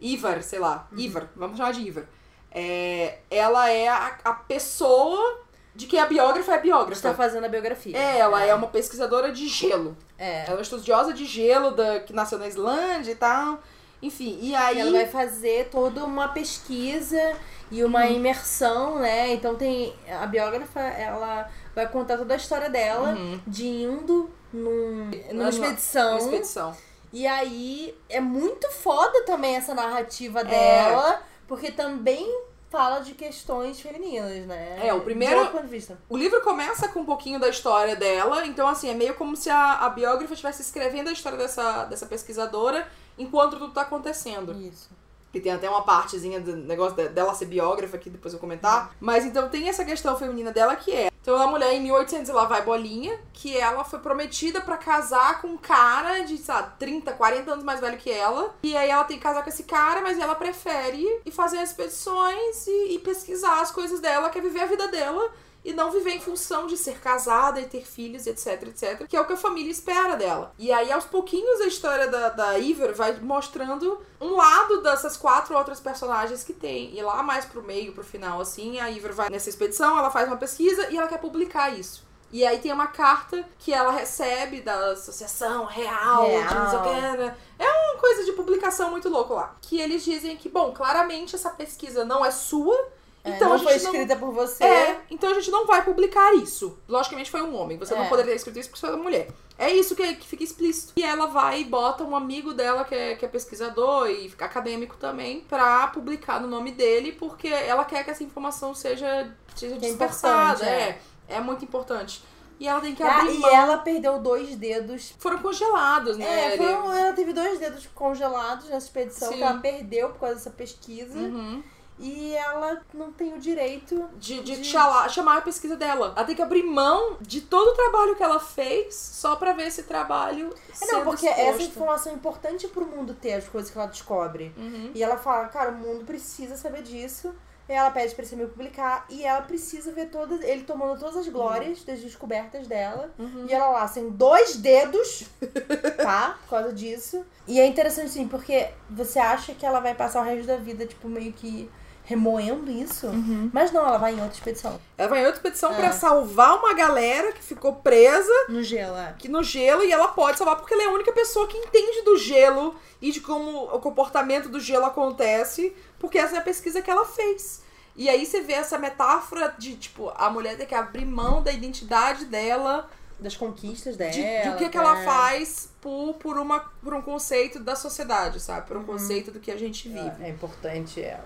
Speaker 2: Ivar, sei lá.
Speaker 1: Uhum.
Speaker 2: Ivar. Vamos chamar de Ivar. É, ela é a, a pessoa de quem a biógrafa é a
Speaker 1: Está
Speaker 2: biógrafa.
Speaker 1: fazendo a biografia.
Speaker 2: É, ela é uma pesquisadora de gelo.
Speaker 1: É.
Speaker 2: Ela é uma estudiosa de gelo da, que nasceu na Islândia e tal. Enfim, e aí.
Speaker 1: Ela vai fazer toda uma pesquisa e uma
Speaker 2: Uhum.
Speaker 1: imersão, né? Então tem a biógrafa, ela vai contar toda a história dela
Speaker 2: Uhum.
Speaker 1: de indo num, numa expedição.
Speaker 2: Uma expedição.
Speaker 1: E aí é muito foda também essa narrativa
Speaker 2: É.
Speaker 1: dela, porque também fala de questões femininas, né?
Speaker 2: É, o primeiro-
Speaker 1: De outro ponto de vista.
Speaker 2: O livro começa com um pouquinho da história dela, então assim, é meio como se a, a biógrafa estivesse escrevendo a história dessa, dessa pesquisadora enquanto tudo tá acontecendo.
Speaker 1: Isso.
Speaker 2: Que tem até uma partezinha do negócio de- dela ser biógrafa que depois eu vou comentar. Mas então tem essa questão feminina dela que é Então a mulher em 1800 ela vai bolinha, que ela foi prometida pra casar com um cara de, sei lá, 30, 40 anos mais velho que ela. E aí ela tem que casar com esse cara, mas ela prefere ir fazer as expedições e, e pesquisar as coisas dela, quer viver a vida dela e não viver em função de ser casada e ter filhos, etc, etc, que é o que a família espera dela. E aí, aos pouquinhos, a história da, da Iver vai mostrando um lado dessas quatro outras personagens que tem. E lá mais pro meio, pro final, assim, a Iver vai nessa expedição, ela faz uma pesquisa e ela quer publicar isso. E aí tem uma carta que ela recebe da Associação Real,
Speaker 1: Real.
Speaker 2: de não sei o que. né? É uma coisa de publicação muito louca lá. Que eles dizem que, bom, claramente essa pesquisa não é sua.
Speaker 1: É,
Speaker 2: Então
Speaker 1: não
Speaker 2: a gente
Speaker 1: foi
Speaker 2: não-
Speaker 1: escrita por você.
Speaker 2: é, então a gente não vai publicar isso. Logicamente foi um homem, você não
Speaker 1: É.
Speaker 2: poderia ter escrito isso porque você é uma mulher. É isso que, que fica explícito. E ela vai e bota um amigo dela que é, que é pesquisador e acadêmico também pra publicar no nome dele, porque ela quer que essa informação seja, seja
Speaker 1: é
Speaker 2: dispersada.
Speaker 1: importante,
Speaker 2: é. é, muito importante. E ela tem que
Speaker 1: Ah,
Speaker 2: abrir
Speaker 1: e
Speaker 2: mão.
Speaker 1: ela perdeu dois dedos.
Speaker 2: Foram congelados, né?
Speaker 1: É, foram- ela teve dois dedos congelados nessa expedição
Speaker 2: Sim.
Speaker 1: que ela perdeu por causa dessa pesquisa.
Speaker 2: Uhum.
Speaker 1: E ela não tem o direito
Speaker 2: De, de,
Speaker 1: De-
Speaker 2: chamar, chamar a pesquisa dela. Ela tem que abrir mão de todo o trabalho que ela fez só pra ver esse trabalho.
Speaker 1: É, não, porque
Speaker 2: exposto.
Speaker 1: essa informação é importante pro mundo ter as coisas que ela descobre.
Speaker 2: Uhum.
Speaker 1: E ela fala, cara, o mundo precisa saber disso. E ela pede pra esse amigo publicar. E ela precisa ver todas, ele tomando todas as glórias das descobertas dela.
Speaker 2: Uhum.
Speaker 1: E ela lá, sem dois dedos, tá? Por causa disso. E é interessante, sim, porque você acha que ela vai passar o resto da vida, tipo, meio que remoendo isso.
Speaker 2: Uhum.
Speaker 1: Mas não, ela vai em outra expedição.
Speaker 2: Ela vai em outra expedição
Speaker 1: É.
Speaker 2: pra salvar uma galera que ficou presa
Speaker 1: No gelo, é.
Speaker 2: aqui no gelo e ela pode salvar porque ela é a única pessoa que entende do gelo e de como o comportamento do gelo acontece, porque essa é a pesquisa que ela fez. E aí você vê essa metáfora de, tipo, a mulher ter que abrir mão da identidade dela,
Speaker 1: Das conquistas
Speaker 2: de,
Speaker 1: dela.
Speaker 2: do que, que
Speaker 1: né?
Speaker 2: ela faz por, por, uma, por um conceito da sociedade, sabe? Por um
Speaker 1: Uhum.
Speaker 2: conceito do que a gente vive.
Speaker 1: É, é importante, é,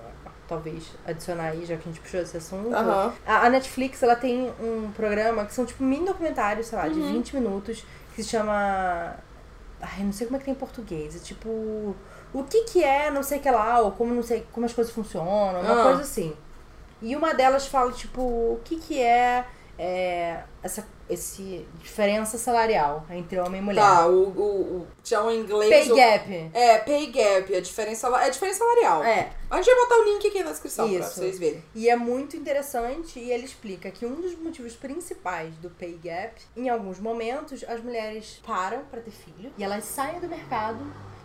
Speaker 1: talvez, adicionar aí, já que a gente puxou esse assunto.
Speaker 2: Aham.
Speaker 1: A, a Netflix, ela tem um programa que são, tipo, mini documentários, sei lá, de
Speaker 2: Uhum.
Speaker 1: 20 minutos, que se chama... Ai, não sei como é que tem em português. É tipo... O que que é não sei o que lá, ou como não sei como as coisas funcionam, uma
Speaker 2: Ah.
Speaker 1: coisa assim. E uma delas fala, tipo, o que que é, é essa esse diferença salarial entre homem e mulher.
Speaker 2: Tá, o, o, o inglês.
Speaker 1: Pay
Speaker 2: o-
Speaker 1: gap.
Speaker 2: É, pay gap, a diferença, é a diferença salarial.
Speaker 1: É,
Speaker 2: A gente vai botar o link aqui na descrição pra
Speaker 1: Isso.
Speaker 2: vocês verem.
Speaker 1: E é muito interessante e ele explica que um dos motivos principais do pay gap, em alguns momentos, as mulheres param para ter filho e elas saem do mercado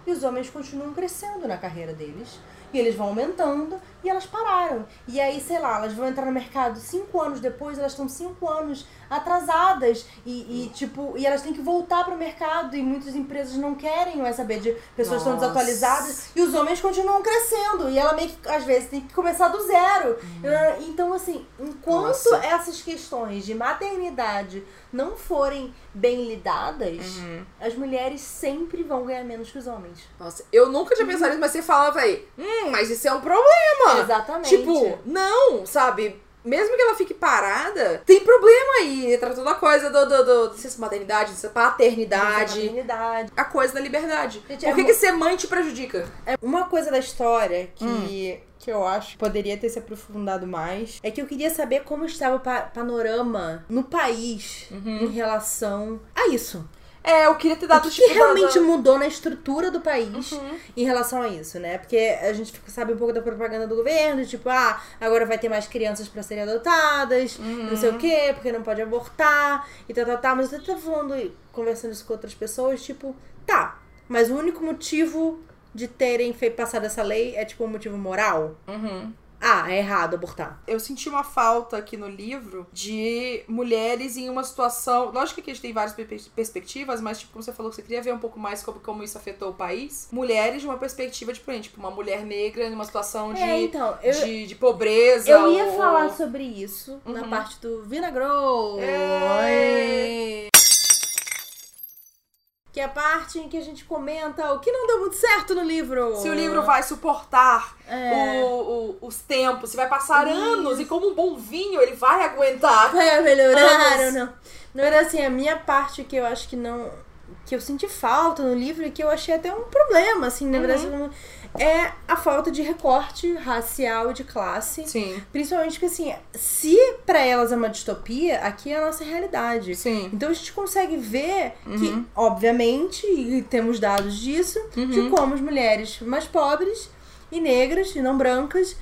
Speaker 1: e os homens continuam crescendo na carreira deles. E eles vão aumentando e elas pararam. E aí, sei lá, elas vão entrar no mercado cinco anos depois, elas estão cinco anos atrasadas. E, e, tipo, e elas têm que voltar pro mercado. E muitas empresas não querem mais saber de pessoas que estão desatualizadas. E os homens continuam crescendo. E ela meio que, às vezes, tem que começar do zero. Ah, Então, assim, enquanto
Speaker 2: Nossa.
Speaker 1: essas questões de maternidade não forem bem lidadas, as mulheres sempre vão ganhar menos que os homens.
Speaker 2: Nossa, eu nunca tinha pensado nisso, mas você falava aí, hum, mas isso é um problema.
Speaker 1: Exatamente.
Speaker 2: Tipo, não, sabe? Mesmo que ela fique parada, tem problema aí. Entra toda a coisa do, do, do, do maternidade, licença paternidade,
Speaker 1: maternidade.
Speaker 2: a coisa da liberdade.
Speaker 1: Gente,
Speaker 2: Por
Speaker 1: é
Speaker 2: que,
Speaker 1: mu-
Speaker 2: que ser mãe te prejudica?
Speaker 1: É uma coisa da história que,
Speaker 2: Hum.
Speaker 1: que eu acho que poderia ter se aprofundado mais é que eu queria saber como estava o pa- panorama no país em relação a isso.
Speaker 2: É, eu queria ter
Speaker 1: O
Speaker 2: dado
Speaker 1: que,
Speaker 2: tipo.
Speaker 1: que realmente
Speaker 2: da-
Speaker 1: mudou na estrutura do país
Speaker 2: Uhum.
Speaker 1: em relação a isso, né? Porque a gente sabe um pouco da propaganda do governo, tipo, ah, agora vai ter mais crianças pra serem adotadas, não sei o quê, porque não pode abortar, e tal, tal, tal. Mas eu tava falando, conversando isso com outras pessoas, tipo, tá, mas o único motivo de terem feito passar essa lei é, tipo, um motivo moral?
Speaker 2: Uhum.
Speaker 1: Ah, é errado abortar.
Speaker 2: Eu senti uma falta aqui no livro de mulheres em uma situação. Lógico que a gente tem várias per- perspectivas, mas, tipo, como você falou você queria ver um pouco mais sobre como isso afetou o país. Mulheres de uma perspectiva diferente. Tipo, uma mulher negra numa situação de,
Speaker 1: é, então, eu,
Speaker 2: de, de pobreza.
Speaker 1: eu ia
Speaker 2: ou-
Speaker 1: falar sobre isso na
Speaker 2: Uhum.
Speaker 1: parte do Vinagrou.
Speaker 2: É.
Speaker 1: Que é a parte em que a gente comenta o que não deu muito certo no livro.
Speaker 2: Se o livro vai suportar
Speaker 1: É.
Speaker 2: o- o- os tempos, se vai passar
Speaker 1: Isso.
Speaker 2: anos e como um bom vinho ele vai aguentar.
Speaker 1: Vai melhorar
Speaker 2: Anos.
Speaker 1: ou não? Na verdade, assim, a minha parte que eu acho que não. que eu senti falta no livro e que eu achei até um problema, assim, na verdade, eu não- é a falta de recorte racial e de classe.
Speaker 2: Sim.
Speaker 1: Principalmente que, assim, se pra elas é uma distopia, aqui é a nossa realidade.
Speaker 2: Sim.
Speaker 1: Então a gente consegue ver que,
Speaker 2: Uhum.
Speaker 1: obviamente, e temos dados disso, de
Speaker 2: Uhum.
Speaker 1: como as mulheres mais pobres e negras e não brancas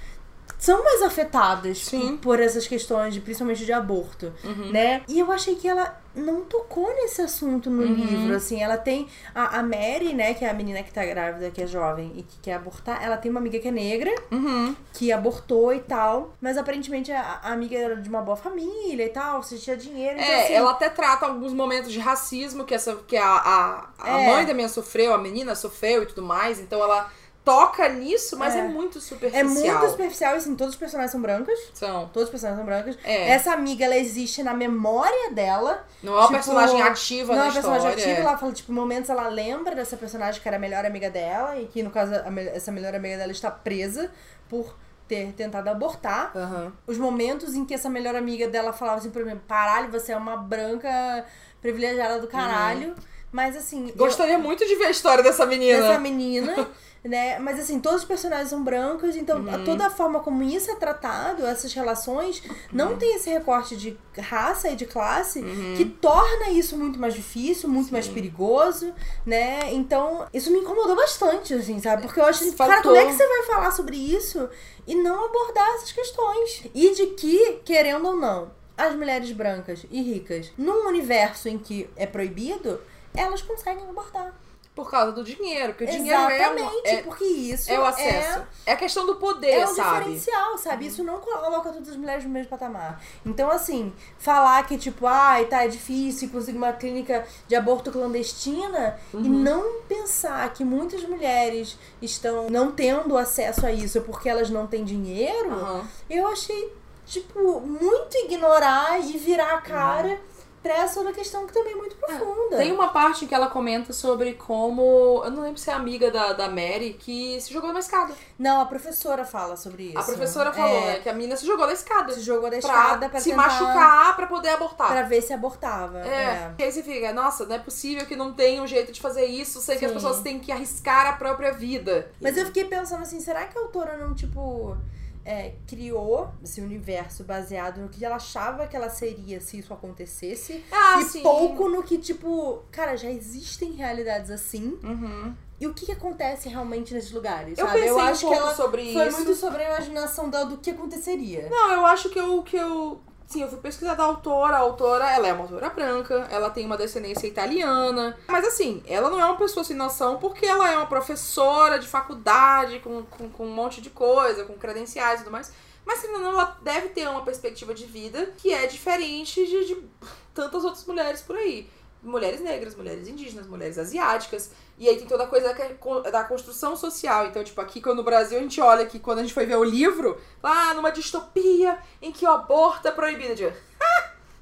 Speaker 1: são mais afetadas
Speaker 2: Sim.
Speaker 1: por essas questões, de, principalmente de aborto,
Speaker 2: Uhum.
Speaker 1: né? E eu achei que ela não tocou nesse assunto no
Speaker 2: Uhum.
Speaker 1: livro, assim, ela tem a, a Mary, né, que é a menina que tá grávida, que é jovem e que quer abortar, ela tem uma amiga que é negra,
Speaker 2: Uhum.
Speaker 1: que abortou e tal, mas aparentemente a, a amiga era de uma boa família e tal, se tinha dinheiro, então,
Speaker 2: É,
Speaker 1: assim,
Speaker 2: ela até trata alguns momentos de racismo que, essa, que a, a, a
Speaker 1: É.
Speaker 2: mãe da minha sofreu, a menina sofreu e tudo mais. Então ela toca nisso, mas é,
Speaker 1: É.
Speaker 2: muito
Speaker 1: é
Speaker 2: superficial.
Speaker 1: muito superficial, assim, todos os personagens são brancos,
Speaker 2: São.
Speaker 1: todos os personagens são brancos.
Speaker 2: É.
Speaker 1: Essa amiga, ela existe na memória dela,
Speaker 2: Não é uma
Speaker 1: tipo,
Speaker 2: personagem ativa
Speaker 1: não é
Speaker 2: na
Speaker 1: uma personagem ativa,
Speaker 2: é.
Speaker 1: ela fala, tipo, momentos ela lembra dessa personagem que era a melhor amiga dela, e que, no caso, a essa melhor amiga dela está presa por ter tentado abortar.
Speaker 2: Aham.
Speaker 1: Os momentos em que essa melhor amiga dela falava assim pra mim, caralho, você é uma branca privilegiada do caralho. Mas assim, eu-
Speaker 2: Gostaria muito de ver a história dessa menina.
Speaker 1: dessa menina, né? Mas assim, todos os personagens são brancos, então
Speaker 2: Uhum.
Speaker 1: toda a forma como isso é tratado, essas relações,
Speaker 2: Uhum.
Speaker 1: não tem esse recorte de raça e de classe que torna isso muito mais difícil, muito mais perigoso, né? Então, isso me incomodou bastante, assim, sabe? Porque eu acho assim, cara, como é que você vai falar sobre isso e não abordar essas questões? E de que, querendo ou não, as mulheres brancas e ricas, num universo em que é proibido, elas conseguem abortar.
Speaker 2: Por causa do dinheiro, porque o dinheiro é,
Speaker 1: Exatamente,
Speaker 2: é,
Speaker 1: porque isso
Speaker 2: é o acesso. É, a questão do poder,
Speaker 1: é, é um
Speaker 2: sabe?
Speaker 1: diferencial, sabe? Isso não coloca todas as mulheres no mesmo patamar. Então, assim, falar que, tipo, ai, tá, é difícil conseguir uma clínica de aborto clandestina e
Speaker 2: Uhum.
Speaker 1: não pensar que muitas mulheres estão não tendo acesso a isso porque elas não têm dinheiro,
Speaker 2: Aham.
Speaker 1: eu achei, tipo, muito ignorar e virar a cara pra essa outra questão que também é muito profunda.
Speaker 2: Tem uma parte em que ela comenta sobre como. Eu não lembro se é amiga da, da Mary que se jogou numa escada.
Speaker 1: Não, a professora fala sobre isso.
Speaker 2: A professora falou,
Speaker 1: É,
Speaker 2: né? Que a menina se jogou da escada.
Speaker 1: Se jogou da
Speaker 2: pra
Speaker 1: escada pra
Speaker 2: se
Speaker 1: tentar-
Speaker 2: machucar pra poder abortar.
Speaker 1: Pra ver se abortava.
Speaker 2: É.
Speaker 1: É.
Speaker 2: E aí você fica, nossa, não é possível que não tenha um jeito de fazer isso sem que as
Speaker 1: Sim.
Speaker 2: pessoas têm que arriscar a própria vida.
Speaker 1: Mas eu fiquei pensando assim, será que a autora não, tipo, é, criou esse universo baseado no que ela achava que ela seria se isso acontecesse?
Speaker 2: Ah,
Speaker 1: e
Speaker 2: sim.
Speaker 1: pouco no que, tipo, cara, já existem realidades assim.
Speaker 2: Uhum.
Speaker 1: E o que, que acontece realmente nesses lugares?
Speaker 2: Eu
Speaker 1: sabe?
Speaker 2: pensei
Speaker 1: eu
Speaker 2: um
Speaker 1: acho
Speaker 2: pouco
Speaker 1: que ela
Speaker 2: sobre
Speaker 1: foi
Speaker 2: isso.
Speaker 1: muito sobre a imaginação dela do que aconteceria.
Speaker 2: Não, eu acho que eu, que eu. Sim, eu fui pesquisar da autora. A autora, ela é uma autora branca, ela tem uma descendência italiana. Mas assim, ela não é uma pessoa sem noção porque ela é uma professora de faculdade, com, com, com um monte de coisa, com credenciais e tudo mais. Mas assim, não, ela deve ter uma perspectiva de vida que é diferente de, de tantas outras mulheres por aí. Mulheres negras, mulheres indígenas, mulheres asiáticas. E aí tem toda a coisa da construção social. Então, tipo, aqui quando no Brasil a gente olha que quando a gente foi ver o livro, lá numa distopia em que o aborto é proibido. De...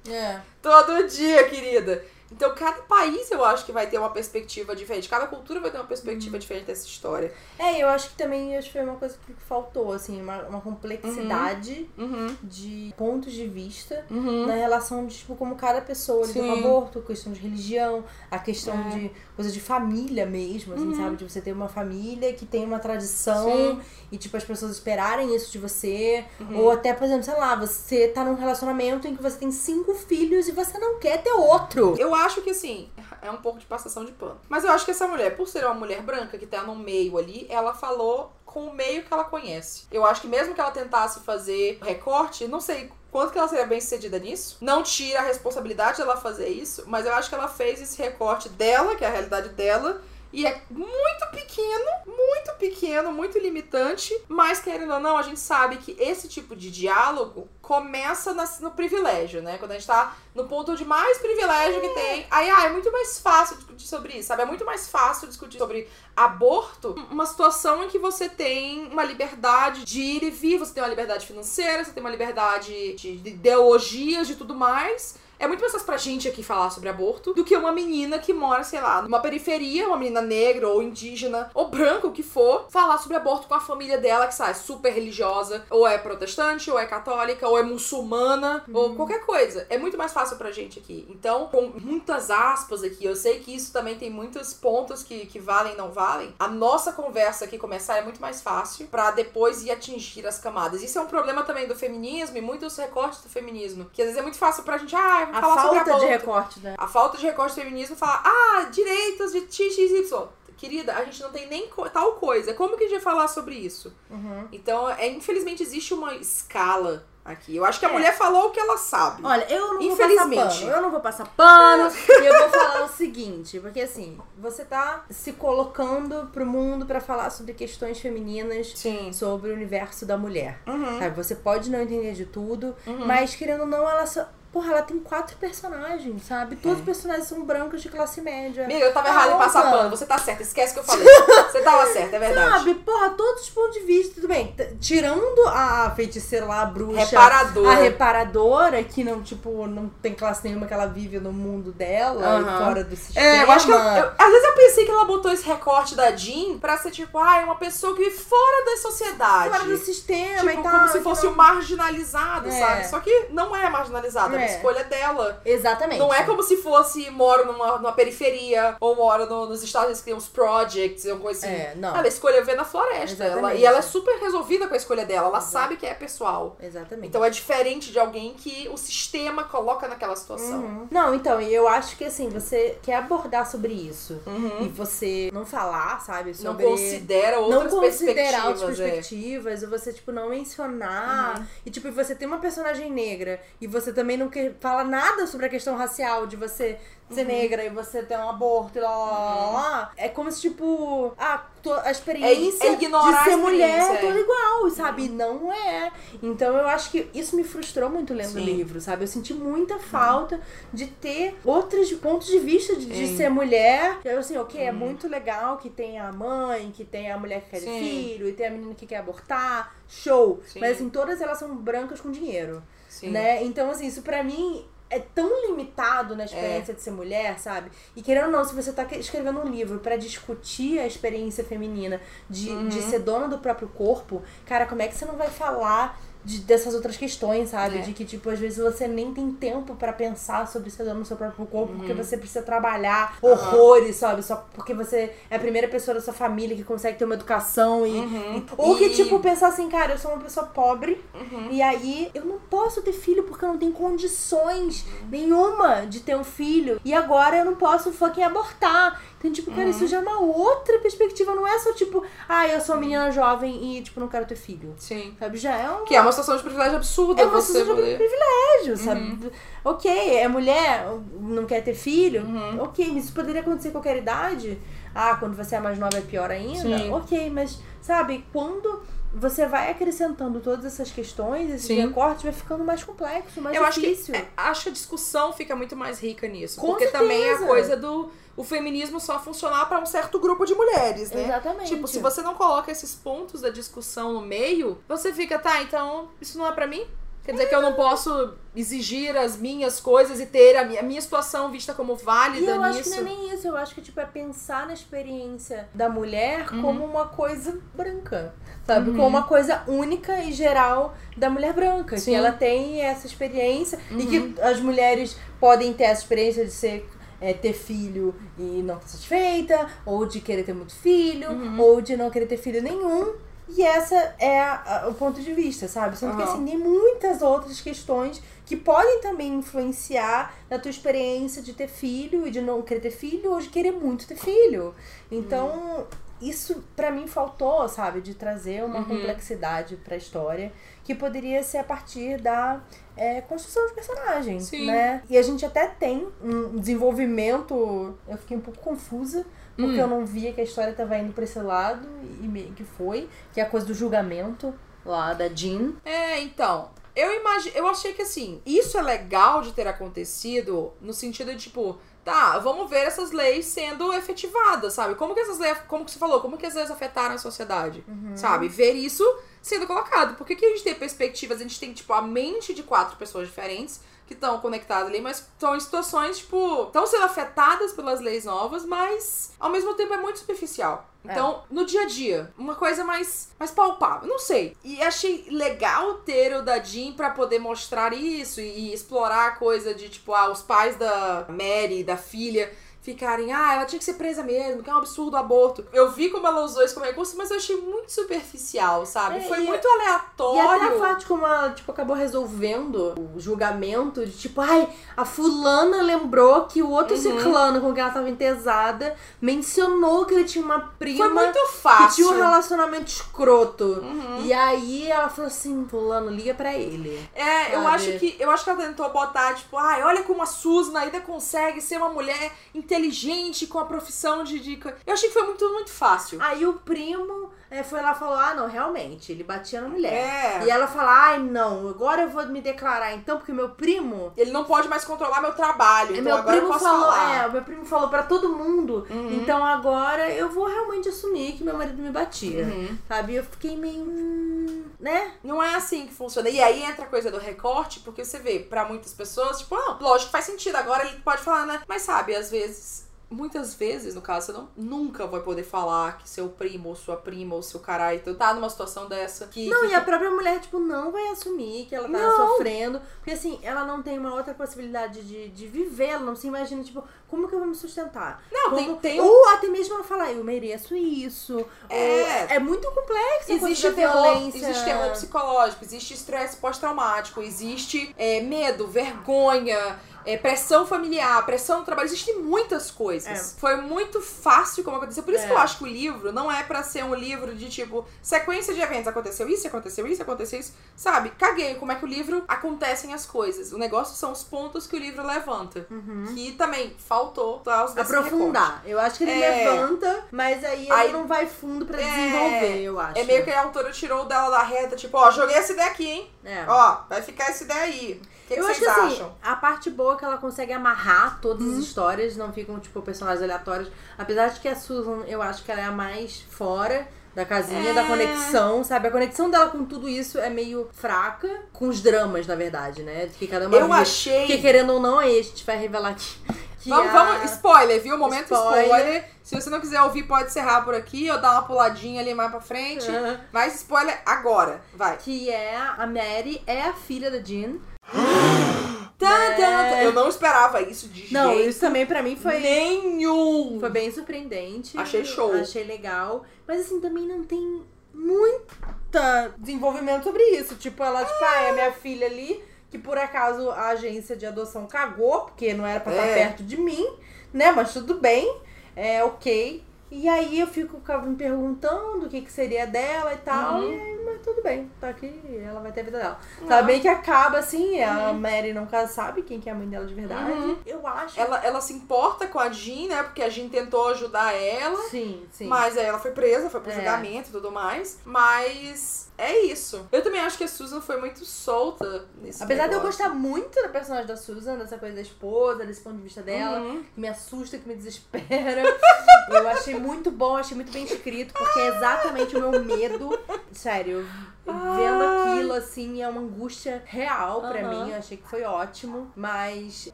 Speaker 1: É.
Speaker 2: Todo dia, querida. Então, cada país eu acho que vai ter uma perspectiva diferente. Cada cultura vai ter uma perspectiva diferente dessa história.
Speaker 1: É, eu acho que também acho que foi uma coisa que faltou, assim, uma, uma complexidade
Speaker 2: Uhum.
Speaker 1: de pontos de vista
Speaker 2: Uhum.
Speaker 1: na relação de, tipo, como cada pessoa lida com aborto, questão de religião, a questão
Speaker 2: É.
Speaker 1: de coisa de família mesmo, assim,
Speaker 2: Uhum.
Speaker 1: sabe? De você ter uma família que tem uma tradição
Speaker 2: Sim.
Speaker 1: e, tipo, as pessoas esperarem isso de você.
Speaker 2: Uhum.
Speaker 1: Ou até, por exemplo, sei lá, você tá num relacionamento em que você tem cinco filhos e você não quer ter outro.
Speaker 2: Eu acho que assim, é um pouco de passação de pano. Mas eu acho que essa mulher, por ser uma mulher branca que tá no meio ali, ela falou com o meio que ela conhece. Eu acho que mesmo que ela tentasse fazer recorte, não sei quanto que ela seria bem sucedida nisso. Não tira a responsabilidade dela fazer isso, mas eu acho que ela fez esse recorte dela, que é a realidade dela. E é muito pequeno, muito pequeno, muito limitante. Mas, querendo ou não, a gente sabe que esse tipo de diálogo começa no privilégio, né? Quando a gente tá no ponto de mais privilégio que tem. Aí, ah, é muito mais fácil discutir sobre isso, sabe? É muito mais fácil discutir sobre aborto. Uma situação em que você tem uma liberdade de ir e vir, você tem uma liberdade financeira, você tem uma liberdade de, de ideologias, de tudo mais. É muito mais fácil pra gente aqui falar sobre aborto do que uma menina que mora, sei lá, numa periferia, uma menina negra ou indígena ou branca, o que for, falar sobre aborto com a família dela, que sabe, é super religiosa, ou é protestante, ou é católica, ou é muçulmana, uhum. ou qualquer coisa. É muito mais fácil pra gente aqui. Então, com muitas aspas aqui, eu sei que isso também tem muitos pontos que, que valem e não valem. A nossa conversa aqui começar é muito mais fácil para depois ir atingir as camadas. Isso é um problema também do feminismo e muitos recortes do feminismo. Que às vezes é muito fácil pra gente, ah,
Speaker 1: a falar sobre a falta de recorte, né?
Speaker 2: A falta de recorte do feminismo falar, ah, direitos de XXY querida, a gente não tem nem tal coisa. Como que a gente vai falar sobre isso?
Speaker 1: Uhum.
Speaker 2: Então, é, infelizmente, existe uma escala aqui. Eu acho que a é. mulher falou o que ela sabe.
Speaker 1: Olha, eu não vou passar pano. Eu não vou passar pano. e eu vou falar o seguinte, porque assim, você tá se colocando pro mundo para falar sobre questões femininas,
Speaker 2: Sim.
Speaker 1: sobre o universo da mulher.
Speaker 2: Uhum.
Speaker 1: Você pode não entender de tudo, uhum. mas querendo ou não, ela só Porra, ela tem quatro personagens, sabe? Todos é. os personagens são brancos de classe média.
Speaker 2: Amiga, eu tava ah, errado em passar pano. Você tá certa, esquece que eu falei. Você tava certa, é verdade.
Speaker 1: Sabe, porra, todos os pontos de vista, tudo bem. Tirando a feiticeira lá, a bruxa.
Speaker 2: Reparadora.
Speaker 1: A reparadora, que não, tipo, não tem classe nenhuma que ela vive no mundo dela, uhum. fora do sistema.
Speaker 2: É, eu acho que. Eu, eu, às vezes eu pensei que ela botou esse recorte da Jean pra ser tipo, ah, é uma pessoa que vive fora da sociedade.
Speaker 1: Fora do sistema
Speaker 2: tipo,
Speaker 1: e tal.
Speaker 2: Como se fosse não... marginalizado, é. sabe? Só que não é marginalizado, é, é. escolha dela.
Speaker 1: Exatamente.
Speaker 2: Não é como se fosse moro numa, numa periferia ou moro no, nos Estados Unidos que tem uns projects, alguma coisa assim.
Speaker 1: É, não.
Speaker 2: Ela escolheu ver na floresta. Ela, e ela é super resolvida com a escolha dela. Ela Exato. sabe que é pessoal.
Speaker 1: Exatamente.
Speaker 2: Então é diferente de alguém que o sistema coloca naquela situação.
Speaker 1: Uhum. Não, então, eu acho que assim, você quer abordar sobre isso
Speaker 2: uhum.
Speaker 1: e você não falar, sabe? Sobre...
Speaker 2: Não considera outras não considerar
Speaker 1: outras perspectivas, é. ou você, tipo, não mencionar. Uhum. E, tipo, você tem uma personagem negra e você também não quer, fala nada sobre a questão racial, de você ser uhum. negra e você ter um aborto e lá, lá, lá, lá. É como se, tipo, a, a experiência
Speaker 2: é, é de ser
Speaker 1: mulher é toda igual, sabe? Uhum. Não é. Então eu acho que isso me frustrou muito lendo o livro, sabe? Eu senti muita uhum. falta uhum. de ter outros pontos de vista de, de ser mulher. Eu, assim, ok, é uhum. muito legal que tem a mãe, que tem a mulher que quer filho, e tem a menina que quer abortar. Show. Sim. Mas, assim, todas elas são brancas com dinheiro.
Speaker 2: Sim.
Speaker 1: Né? Então, assim, isso pra mim é tão limitado na experiência é. de ser mulher, sabe? E querendo ou não, se você tá escrevendo um livro para discutir a experiência feminina de, uhum. de ser dona do próprio corpo, cara, como é que você não vai falar de, dessas outras questões, sabe? É. De que, tipo, às vezes você nem tem tempo para pensar sobre ser dona no seu próprio corpo, uhum. porque você precisa trabalhar horrores, uhum. sabe? Só porque você é a primeira pessoa da sua família que consegue ter uma educação e.
Speaker 2: Uhum.
Speaker 1: e ou que, tipo, pensar assim, cara, eu sou uma pessoa pobre uhum. e aí eu não posso ter filho porque eu não tenho condições nenhuma de ter um filho. E agora eu não posso fucking abortar. Então, tipo, cara, isso uhum. já é uma outra perspectiva. Não é só, tipo, ah, eu sou uma menina jovem e, tipo, não quero ter filho.
Speaker 2: Sim.
Speaker 1: Sabe? Já é
Speaker 2: uma. Que é uma situação de privilégio absurda.
Speaker 1: É uma situação de privilégio, sabe? Uhum. Ok, é mulher, não quer ter filho.
Speaker 2: Uhum.
Speaker 1: Ok, mas isso poderia acontecer em qualquer idade. Ah, quando você é mais nova é pior ainda.
Speaker 2: Sim.
Speaker 1: Ok, mas, sabe, quando você vai acrescentando todas essas questões, esses Sim. recortes, vai ficando mais complexo, mais
Speaker 2: Eu
Speaker 1: difícil.
Speaker 2: Acho que, acho que a discussão fica muito mais rica nisso.
Speaker 1: Com
Speaker 2: porque
Speaker 1: certeza.
Speaker 2: também é a coisa do o feminismo só funcionar para um certo grupo de mulheres, né?
Speaker 1: Exatamente.
Speaker 2: Tipo, se você não coloca esses pontos da discussão no meio, você fica, tá, então isso não é para mim? Quer dizer que eu não posso exigir as minhas coisas e ter a minha, a minha situação vista como válida
Speaker 1: e eu
Speaker 2: nisso.
Speaker 1: acho que não é nem isso. Eu acho que, tipo, é pensar na experiência da mulher uhum. como uma coisa branca. Sabe? Uhum. Como uma coisa única e geral da mulher branca. Sim. Que ela tem essa experiência uhum. e que uhum. as mulheres podem ter essa experiência de ser é, ter filho e não estar satisfeita, ou de querer ter muito filho, uhum. ou de não querer ter filho nenhum. E essa é a, a, o ponto de vista, sabe? Sendo uhum. que assim, tem muitas outras questões que podem também influenciar na tua experiência de ter filho e de não querer ter filho ou de querer muito ter filho. Então, uhum. isso para mim faltou, sabe? De trazer uma uhum. complexidade pra história que poderia ser a partir da é, construção de personagem,
Speaker 2: Sim.
Speaker 1: né? E a gente até tem um desenvolvimento, eu fiquei um pouco confusa, porque hum. eu não via que a história estava indo para esse lado e meio que foi, que é a coisa do julgamento lá da Jean.
Speaker 2: É, então, eu imagino, eu achei que assim, isso é legal de ter acontecido no sentido de tipo, tá, vamos ver essas leis sendo efetivadas, sabe? Como que essas leis, como que você falou, como que as leis afetaram a sociedade,
Speaker 1: uhum.
Speaker 2: sabe? Ver isso sendo colocado. Porque aqui a gente tem perspectivas, a gente tem, tipo, a mente de quatro pessoas diferentes que estão conectadas ali, mas estão em situações, tipo, estão sendo afetadas pelas leis novas, mas ao mesmo tempo é muito superficial. Então, é. no dia a dia, uma coisa mais, mais palpável, não sei. E achei legal ter o da Jean pra poder mostrar isso e, e explorar a coisa de, tipo, ah, os pais da Mary, da filha ficarem, ah, ela tinha que ser presa mesmo, que é um absurdo aborto. Eu vi como ela usou isso como recurso, mas eu achei muito superficial, sabe? É, Foi muito aleatório. E
Speaker 1: até a fato como ela, tipo, acabou resolvendo o julgamento de, tipo, ai, a fulana lembrou que o outro uhum. ciclano com quem ela tava entesada mencionou que ele tinha uma prima
Speaker 2: Foi muito fácil.
Speaker 1: que tinha um relacionamento escroto. Uhum. E aí ela falou assim, fulano, liga pra ele.
Speaker 2: É, sabe? eu acho que eu acho que ela tentou botar, tipo, ai, olha como a Susan ainda consegue ser uma mulher inteligente com a profissão de, de. Eu achei que foi muito, muito fácil.
Speaker 1: Aí o primo é, foi lá e falou: ah, não, realmente, ele batia na mulher. É. E ela fala: ai, não, agora eu vou me declarar então, porque meu primo.
Speaker 2: Ele não pode mais controlar meu trabalho. Então meu primo
Speaker 1: falou,
Speaker 2: falar.
Speaker 1: é, meu primo falou para todo mundo. Uhum. Então agora eu vou realmente assumir que meu marido me batia. Uhum. Sabe? Eu fiquei meio. Hum, né?
Speaker 2: Não é assim que funciona. E aí entra a coisa do recorte, porque você vê, para muitas pessoas, tipo, ah, lógico, faz sentido. Agora ele pode falar, né? Mas sabe, às vezes muitas vezes, no caso, você não, nunca vai poder falar que seu primo ou sua prima ou seu caralho tá numa situação dessa. Que,
Speaker 1: não,
Speaker 2: que,
Speaker 1: e a própria mulher, tipo, não vai assumir que ela tá não. sofrendo. Porque assim, ela não tem uma outra possibilidade de, de viver, ela não se imagina, tipo, como que eu vou me sustentar?
Speaker 2: Não,
Speaker 1: como,
Speaker 2: tem, tem
Speaker 1: Ou até mesmo ela falar, eu mereço isso. É, é muito complexo.
Speaker 2: Existe terror, existe terror psicológico, existe estresse pós-traumático, existe é, medo, vergonha é, pressão familiar, pressão no trabalho, existem muitas coisas. É. Foi muito fácil como aconteceu. Por isso é. que eu acho que o livro não é para ser um livro de tipo, sequência de eventos. Aconteceu isso, aconteceu isso, aconteceu isso. Sabe? Caguei como é que o livro acontecem as coisas. O negócio são os pontos que o livro levanta. Uhum. Que também faltou
Speaker 1: Aprofundar. Eu acho que ele é. levanta, mas aí ele aí, não vai fundo para é. desenvolver, eu acho.
Speaker 2: É meio que a autora tirou dela da reta, tipo, ó, joguei essa ideia aqui, hein? É. Ó, vai ficar essa ideia aí que, eu que acho que assim, acham?
Speaker 1: a parte boa é que ela consegue amarrar todas uhum. as histórias, não ficam, tipo, personagens aleatórios. Apesar de que a Susan, eu acho que ela é a mais fora da casinha, é... da conexão, sabe? A conexão dela com tudo isso é meio fraca, com os dramas, na verdade, né? Que cada uma
Speaker 2: Eu achei.
Speaker 1: Que querendo ou não, a gente vai revelar que.
Speaker 2: Vamos, a... vamos, spoiler, viu? Momento spoiler. spoiler. Se você não quiser ouvir, pode encerrar por aqui ou dar uma puladinha ali mais pra frente. Uhum. Mas spoiler agora, vai.
Speaker 1: Que é a Mary, é a filha da Jean.
Speaker 2: né? Eu não esperava isso de
Speaker 1: não,
Speaker 2: jeito
Speaker 1: isso também pra mim foi.
Speaker 2: Nenhum!
Speaker 1: Foi bem surpreendente.
Speaker 2: Achei show.
Speaker 1: Achei legal. Mas assim, também não tem muita desenvolvimento sobre isso. Tipo, ela, tipo, ah, é minha filha ali, que por acaso a agência de adoção cagou, porque não era pra estar é. perto de mim, né? Mas tudo bem. É ok. E aí eu fico me perguntando o que, que seria dela e tal. Uhum. E, tudo bem, tá aqui, ela vai ter a vida dela. Uhum. Tá bem que acaba assim, uhum. a Mary nunca sabe quem que é a mãe dela de verdade. Uhum. Eu acho.
Speaker 2: Ela, ela se importa com a Jean, né? Porque a Jean tentou ajudar ela.
Speaker 1: Sim, sim.
Speaker 2: Mas aí ela foi presa, foi pro é. julgamento e tudo mais. Mas é isso. Eu também acho que a Susan foi muito solta nesse
Speaker 1: Apesar
Speaker 2: negócio.
Speaker 1: de eu gostar muito da personagem da Susan, dessa coisa da esposa, desse ponto de vista dela, uhum. que me assusta, que me desespera. eu achei muito bom, achei muito bem escrito, porque é exatamente o meu medo. Sério, vendo aquilo, assim, é uma angústia real pra uhum. mim. Eu achei que foi ótimo. Mas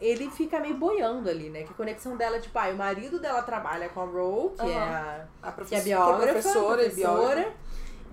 Speaker 1: ele fica meio boiando ali, né? Que a conexão dela, tipo, ah, o marido dela trabalha com a Ro, que uhum. é a, a que é biógrafa,
Speaker 2: professora, professora. biógrafa.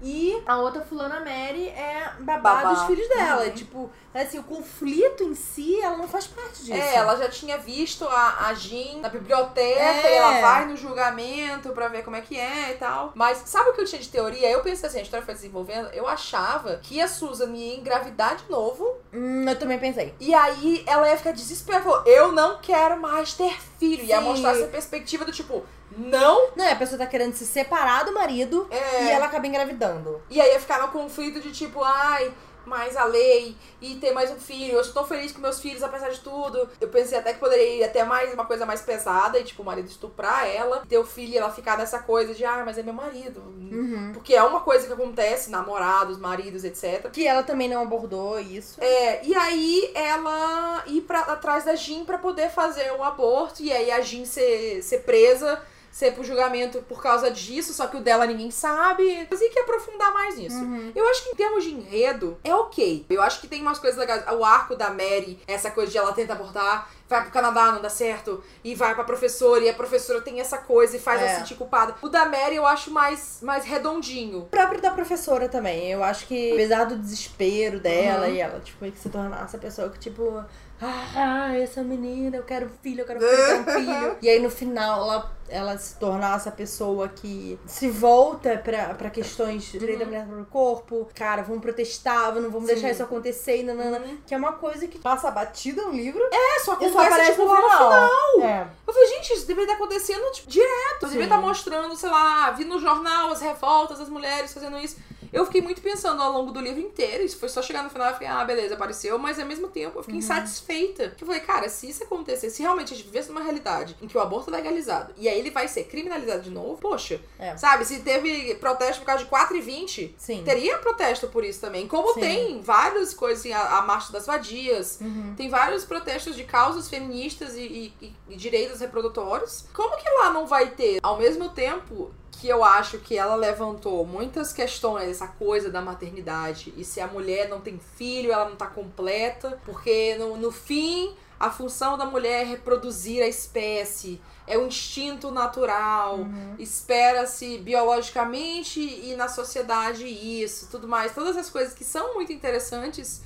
Speaker 1: E a outra fulana Mary é babá, babá. dos filhos dela. Uhum. Tipo, assim, o conflito em si, ela não faz parte disso.
Speaker 2: É, ela já tinha visto a, a Jean na biblioteca é. e ela vai no julgamento pra ver como é que é e tal. Mas sabe o que eu tinha de teoria? Eu pensei assim, a história foi desenvolvendo, eu achava que a Susan ia engravidar de novo.
Speaker 1: Hum, eu também pensei.
Speaker 2: E aí ela ia ficar desesperada. Eu não quero mais ter filho. Sim. Ia mostrar essa perspectiva do tipo, não.
Speaker 1: Não, é a pessoa tá querendo se separar do marido é. e ela acaba engravidando.
Speaker 2: E aí ficar no conflito de tipo, ai, mais a lei e ter mais um filho. Eu estou feliz com meus filhos, apesar de tudo. Eu pensei até que poderia ir até mais uma coisa mais pesada e, tipo, o marido estuprar ela, ter o filho e ela ficar nessa coisa de, ah, mas é meu marido. Uhum. Porque é uma coisa que acontece, namorados, maridos, etc.
Speaker 1: Que ela também não abordou isso.
Speaker 2: É, e aí ela ir pra, atrás da Jean para poder fazer o aborto, e aí a Jean ser, ser presa ser pro julgamento por causa disso, só que o dela ninguém sabe. Mas tem que aprofundar mais nisso. Eu acho que em termos de enredo, é ok. Eu acho que tem umas coisas legais. O arco da Mary, essa coisa de ela tenta abortar, vai pro Canadá, não dá certo, e vai pra professora, e a professora tem essa coisa e faz
Speaker 1: É.
Speaker 2: ela se sentir culpada. O da Mary eu acho mais, mais redondinho.
Speaker 1: O próprio da professora também. Eu acho que, apesar do desespero dela
Speaker 2: Uhum.
Speaker 1: e ela, tipo, que se tornar essa pessoa que, tipo, ah, essa menina, eu quero um filho, eu quero um filho, eu quero um filho. e aí no final ela, ela se tornar essa pessoa que se volta pra, pra questões de direito da mulher no corpo. Cara, vamos protestar, não vamos
Speaker 2: Sim.
Speaker 1: deixar isso acontecer, e nanana.
Speaker 2: Uhum.
Speaker 1: Que é uma coisa que passa batida no livro.
Speaker 2: É, só
Speaker 1: E só aparece
Speaker 2: tipo,
Speaker 1: no final.
Speaker 2: final.
Speaker 1: É.
Speaker 2: Eu falei, gente, isso deveria estar acontecendo tipo, direto. Deveria estar mostrando, sei lá, vindo no jornal as revoltas das mulheres fazendo isso. Eu fiquei muito pensando ao longo do livro inteiro. Isso foi só chegar no final e fiquei, ah, beleza, apareceu. Mas ao mesmo tempo eu fiquei insatisfeita. Porque eu falei, cara, se isso acontecer, se realmente a gente vivesse numa realidade em que o aborto é legalizado e aí ele vai ser criminalizado de novo, poxa,
Speaker 1: É.
Speaker 2: sabe? Se teve protesto por causa de 4 e 20,
Speaker 1: Sim.
Speaker 2: teria protesto por isso também. Como
Speaker 1: Sim.
Speaker 2: tem várias coisas, assim, a, a Marcha das Vadias,
Speaker 1: Uhum.
Speaker 2: tem vários protestos de causas feministas e, e- e direitos reprodutórios. Como que lá não vai ter? Ao mesmo tempo que eu acho que ela levantou muitas questões, essa coisa da maternidade, e se a mulher não tem filho, ela não tá completa, porque no, no fim a função da mulher é reproduzir a espécie. É um instinto natural. Espera-se biologicamente e na sociedade isso, tudo mais. Todas as coisas que são muito interessantes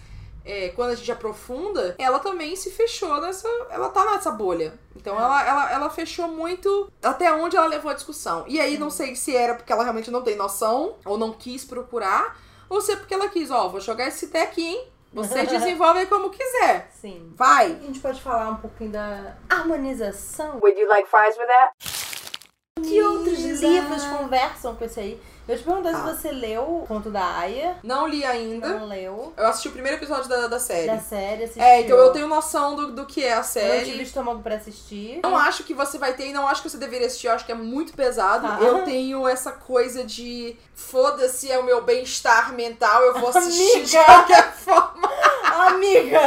Speaker 2: é, quando a gente aprofunda, ela também se fechou nessa. Ela tá nessa bolha. Então ela, ela, ela fechou muito até onde ela levou a discussão. E aí não sei se era porque ela realmente não tem noção, ou não quis procurar, ou se é porque ela quis, ó, vou jogar esse té aqui, hein? Vocês desenvolvem como quiser.
Speaker 1: Sim.
Speaker 2: Vai!
Speaker 1: A gente pode falar um pouquinho da harmonização.
Speaker 3: Would you like fries with that?
Speaker 1: Que outros livros conversam com esse aí? Eu te perguntei
Speaker 2: Ah.
Speaker 1: se você leu o Conto da Aya.
Speaker 2: Não li ainda.
Speaker 1: Não leu.
Speaker 2: Eu assisti o primeiro episódio da, da série.
Speaker 1: Da série, assistiu.
Speaker 2: É, então eu tenho noção do, do que é a
Speaker 1: Eu não
Speaker 2: série.
Speaker 1: tive estômago pra assistir.
Speaker 2: Não acho que você vai ter e não acho que você deveria assistir, eu acho que é muito pesado.
Speaker 1: Tá.
Speaker 2: Eu tenho essa coisa de foda-se, é o meu bem-estar mental, eu vou assistir de
Speaker 1: Amiga!
Speaker 2: qualquer forma.
Speaker 1: Amiga!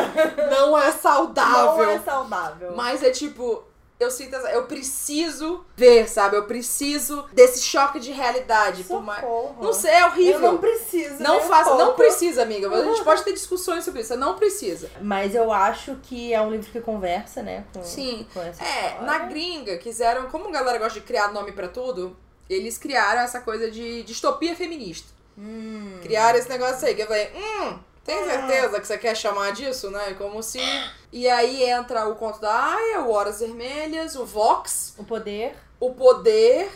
Speaker 2: Não é saudável.
Speaker 1: Não é saudável.
Speaker 2: Mas é tipo, eu sinto essa, eu preciso ver, sabe? Eu preciso desse choque de realidade. Por mais... Não sei, é horrível.
Speaker 1: Eu não preciso.
Speaker 2: Não
Speaker 1: um
Speaker 2: faça, não precisa, amiga. A gente pode ter discussões sobre isso, não precisa.
Speaker 1: Mas eu acho que é um livro que conversa, né? Com,
Speaker 2: Sim.
Speaker 1: Com essa
Speaker 2: É,
Speaker 1: história.
Speaker 2: na gringa, quiseram, como a galera gosta de criar nome pra tudo, eles criaram essa coisa de distopia feminista.
Speaker 1: Hum.
Speaker 2: Criaram esse negócio aí, que eu falei, hum, tem certeza que você quer chamar disso, né? Como se. E aí entra o conto da Aya, o Horas Vermelhas, o Vox,
Speaker 1: O poder.
Speaker 2: o Poder.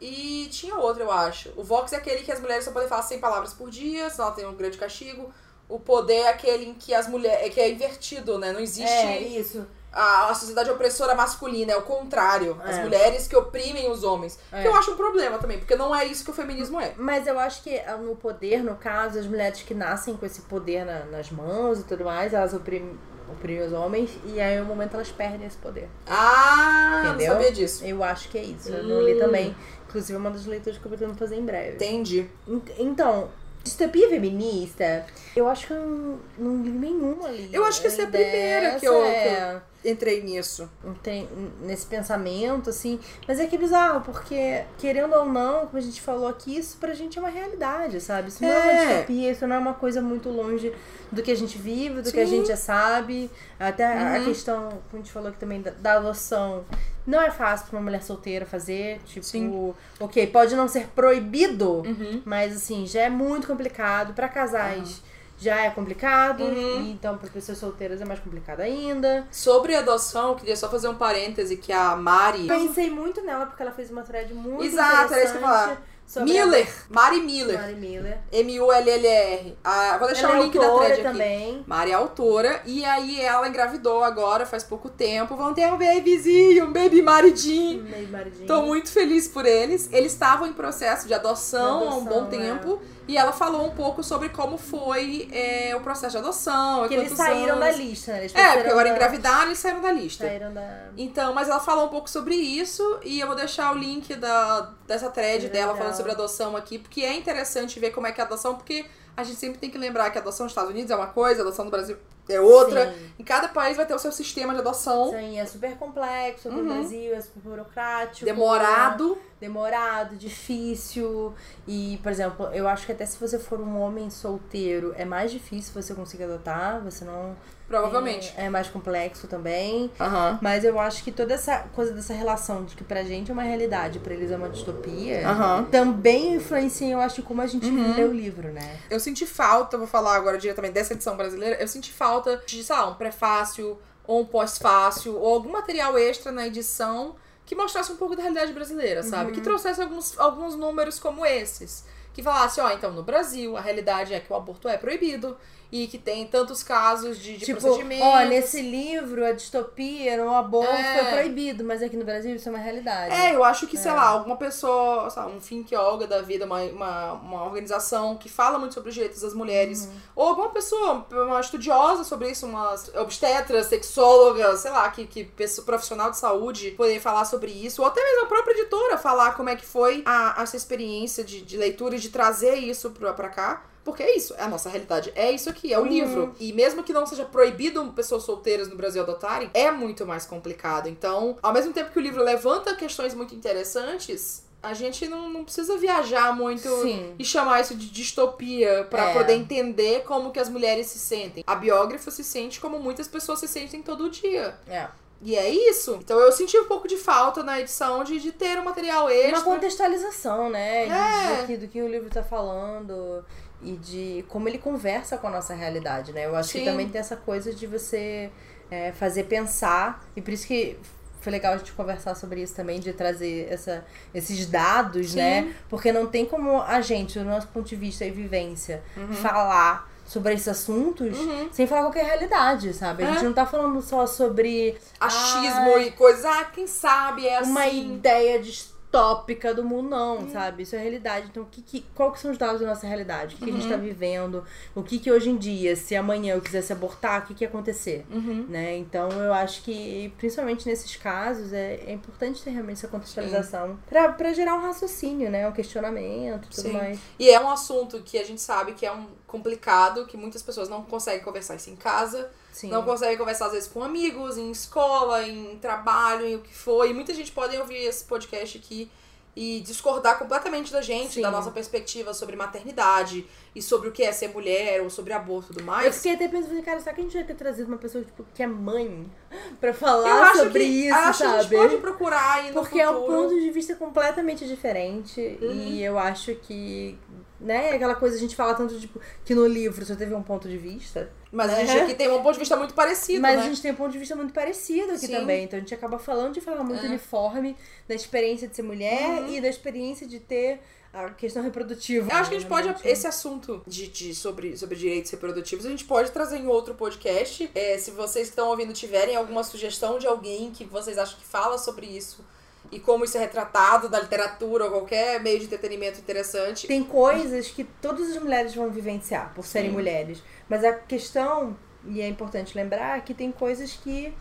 Speaker 2: E tinha outro, eu acho. O Vox é aquele que as mulheres só podem falar 100 palavras por dia, senão ela tem um grande castigo. O poder é aquele em que as mulheres. que é invertido, né? Não existe
Speaker 1: É, isso.
Speaker 2: A, a sociedade opressora masculina, é o contrário. As
Speaker 1: É.
Speaker 2: mulheres que oprimem os homens.
Speaker 1: É.
Speaker 2: Que eu acho um problema também, porque não é isso que o feminismo é.
Speaker 1: Mas eu acho que ah, no poder, no caso, as mulheres que nascem com esse poder na- nas mãos e tudo mais, elas oprimem, oprimem os homens e aí, no momento, elas perdem esse poder.
Speaker 2: Ah,
Speaker 1: Entendeu?
Speaker 2: não sabia disso.
Speaker 1: Eu acho que é isso. Eu não li
Speaker 2: Hum.
Speaker 1: também. Inclusive, é uma das leituras que eu pretendo fazer em breve.
Speaker 2: Entendi.
Speaker 1: Ent- Então, distopia feminista, eu acho que eu não, não li nenhuma ali.
Speaker 2: Eu acho que essa é a primeira que
Speaker 1: Dessa,
Speaker 2: eu-
Speaker 1: é.
Speaker 2: Entrei nisso.
Speaker 1: tem nesse pensamento, assim. Mas é que é bizarro, porque, querendo ou não, como a gente falou aqui, isso pra gente é uma realidade, sabe? Isso não é, uma
Speaker 2: É.
Speaker 1: distopia, isso não é uma coisa muito longe do que a gente vive, do que a
Speaker 2: Sim.
Speaker 1: gente já sabe. Até a- a
Speaker 2: Uhum.
Speaker 1: questão, como a gente falou aqui também, da, da adoção. Não é fácil pra uma mulher solteira fazer. Tipo,
Speaker 2: Sim.
Speaker 1: ok, pode não ser proibido,
Speaker 2: Uhum.
Speaker 1: mas assim, já é muito complicado. Pra casais já é complicado.
Speaker 2: Uhum.
Speaker 1: Então, pra pessoas solteiras é mais complicado ainda.
Speaker 2: Sobre adoção, eu queria só fazer um parêntese que a Mari.
Speaker 1: Pensei muito nela porque ela fez uma thread muito
Speaker 2: Exato, era isso que eu ia falar. Miller. Mari
Speaker 1: a
Speaker 2: Miller.
Speaker 1: Mari Miller.
Speaker 2: M-U-L-L-R. Ah, vou deixar
Speaker 1: Ela
Speaker 2: o
Speaker 1: é
Speaker 2: link da
Speaker 1: autora
Speaker 2: thread aqui.
Speaker 1: também.
Speaker 2: Mari é autora, e aí ela engravidou agora, faz pouco tempo. Vão ter um babyzinho, um baby maridinho.
Speaker 1: Meio maridinho.
Speaker 2: Tô muito feliz por eles. Eles estavam em processo de adoção,
Speaker 1: De
Speaker 2: há um
Speaker 1: adoção,
Speaker 2: bom tempo. E ela falou um pouco sobre como foi é, o processo de adoção.
Speaker 1: Porque
Speaker 2: há
Speaker 1: eles saíram
Speaker 2: anos.
Speaker 1: da lista, né? Eles
Speaker 2: É, porque agora
Speaker 1: da...
Speaker 2: engravidaram e eles saíram da lista.
Speaker 1: Saíram da...
Speaker 2: Então, mas ela falou um pouco sobre isso e eu vou deixar o link da, dessa thread
Speaker 1: Legal.
Speaker 2: dela falando sobre adoção aqui, porque é interessante ver como é que é a adoção, porque a gente sempre tem que lembrar que a adoção nos Estados Unidos é uma coisa, a adoção no Brasil é outra.
Speaker 1: Sim.
Speaker 2: Em cada país vai ter o seu sistema de adoção.
Speaker 1: Sim, é super complexo, no
Speaker 2: Uhum.
Speaker 1: Brasil é super burocrático.
Speaker 2: Demorado.
Speaker 1: demorado, difícil. E, por exemplo, eu acho que até se você for um homem solteiro, é mais difícil você conseguir adotar, você não.
Speaker 2: Provavelmente.
Speaker 1: É, é mais complexo também.
Speaker 2: Aham.
Speaker 1: Mas eu acho que toda essa coisa dessa relação de que pra gente é uma realidade, pra eles é uma distopia,
Speaker 2: Aham.
Speaker 1: também influencia, eu acho, como a gente
Speaker 2: Uhum.
Speaker 1: lê o livro, né?
Speaker 2: Eu senti falta, vou falar agora diretamente dessa edição brasileira, eu senti falta de, sei lá, um prefácio ou um pós-fácio ou algum material extra na edição que mostrasse um pouco da realidade brasileira, sabe? Que trouxesse alguns, alguns números como esses. Que falasse, ó, então no Brasil a realidade é que o aborto é proibido e que tem tantos casos de, de
Speaker 1: tipo,
Speaker 2: procedimentos.
Speaker 1: ó, nesse livro, a distopia, no aborto
Speaker 2: É.
Speaker 1: foi proibido, mas aqui no Brasil isso é uma realidade.
Speaker 2: É, eu acho que, sei lá, alguma pessoa, sei lá, um Yoga da vida, uma, uma, uma organização que fala muito sobre os direitos das mulheres, ou alguma pessoa, uma estudiosa sobre isso, uma obstetra, sexóloga, sei lá, que, que pessoa, profissional de saúde, poder falar sobre isso, ou até mesmo a própria editora falar como é que foi a, essa experiência de, de leitura e de trazer isso pra, pra cá. Porque é isso, é a nossa realidade. É isso aqui, é o livro. E mesmo que não seja proibido pessoas solteiras no Brasil adotarem, é muito mais complicado. Então, ao mesmo tempo que o livro levanta questões muito interessantes, a gente não, não precisa viajar muito
Speaker 1: Sim.
Speaker 2: e chamar isso de distopia pra
Speaker 1: É.
Speaker 2: poder entender como que as mulheres se sentem. A biógrafa se sente como muitas pessoas se sentem todo dia.
Speaker 1: É.
Speaker 2: E é isso. Então eu senti um pouco de falta na edição de, de ter um material extra.
Speaker 1: Uma contextualização, né? de-
Speaker 2: É.
Speaker 1: Do, que, do que o livro tá falando e de como ele conversa com a nossa realidade, né? Eu acho
Speaker 2: Sim.
Speaker 1: que também tem essa coisa de você é, fazer pensar, e por isso que foi legal a gente conversar sobre isso também, de trazer essa, esses dados,
Speaker 2: Sim.
Speaker 1: né? Porque não tem como a gente, do nosso ponto de vista e vivência, falar sobre esses assuntos
Speaker 2: Uhum.
Speaker 1: sem falar qualquer realidade, sabe? A
Speaker 2: É.
Speaker 1: gente não tá falando só sobre
Speaker 2: Achismo
Speaker 1: Ai,
Speaker 2: e coisas. Ah, quem sabe é assim.
Speaker 1: uma ideia distópica do mundo, não, sabe? Isso é realidade. Então, o que, que, qual que são os dados da nossa realidade? O que, que a gente tá vivendo? O que que hoje em dia, se amanhã eu quisesse abortar, o que que ia acontecer?
Speaker 2: Uhum.
Speaker 1: Né? Então, eu acho que, principalmente nesses casos, é, é importante ter realmente essa contextualização pra gerar um raciocínio, né? Um questionamento e tudo
Speaker 2: Sim.
Speaker 1: mais.
Speaker 2: E é um assunto que a gente sabe que é um complicado, que muitas pessoas não conseguem conversar isso em casa,
Speaker 1: Sim.
Speaker 2: não conseguem conversar às vezes com amigos, em escola, em trabalho, em o que for. E muita gente pode ouvir esse podcast aqui e discordar completamente da gente,
Speaker 1: Sim.
Speaker 2: da nossa perspectiva sobre maternidade e sobre o que é ser mulher ou sobre aborto e tudo
Speaker 1: Eu
Speaker 2: mais.
Speaker 1: fiquei até pensando, cara, será que a gente vai ter trazido uma pessoa tipo, que é mãe pra falar
Speaker 2: Eu
Speaker 1: sobre
Speaker 2: que,
Speaker 1: isso,
Speaker 2: acho que a gente
Speaker 1: sabe?
Speaker 2: pode procurar aí no
Speaker 1: Porque é um ponto de vista completamente diferente.
Speaker 2: Uhum.
Speaker 1: E eu acho que. Né, aquela coisa a gente fala tanto, tipo, que no livro só teve um ponto de vista.
Speaker 2: Mas a gente
Speaker 1: É.
Speaker 2: aqui tem um ponto de vista muito parecido,
Speaker 1: mas
Speaker 2: né?
Speaker 1: a gente tem um ponto de vista muito parecido aqui
Speaker 2: Sim.
Speaker 1: também. Então a gente acaba falando de forma muito
Speaker 2: É.
Speaker 1: uniforme da experiência de ser mulher
Speaker 2: Uhum.
Speaker 1: e da experiência de ter a questão reprodutiva.
Speaker 2: Eu acho que a gente pode,
Speaker 1: realmente.
Speaker 2: esse assunto de, de- sobre, sobre direitos reprodutivos, a gente pode trazer em outro podcast. É, se vocês que estão ouvindo tiverem alguma sugestão de alguém que vocês acham que fala sobre isso e como isso é retratado na literatura ou qualquer meio de entretenimento interessante.
Speaker 1: Tem coisas que todas as mulheres vão vivenciar por serem
Speaker 2: Sim.
Speaker 1: mulheres. Mas a questão, e é importante lembrar, que tem coisas que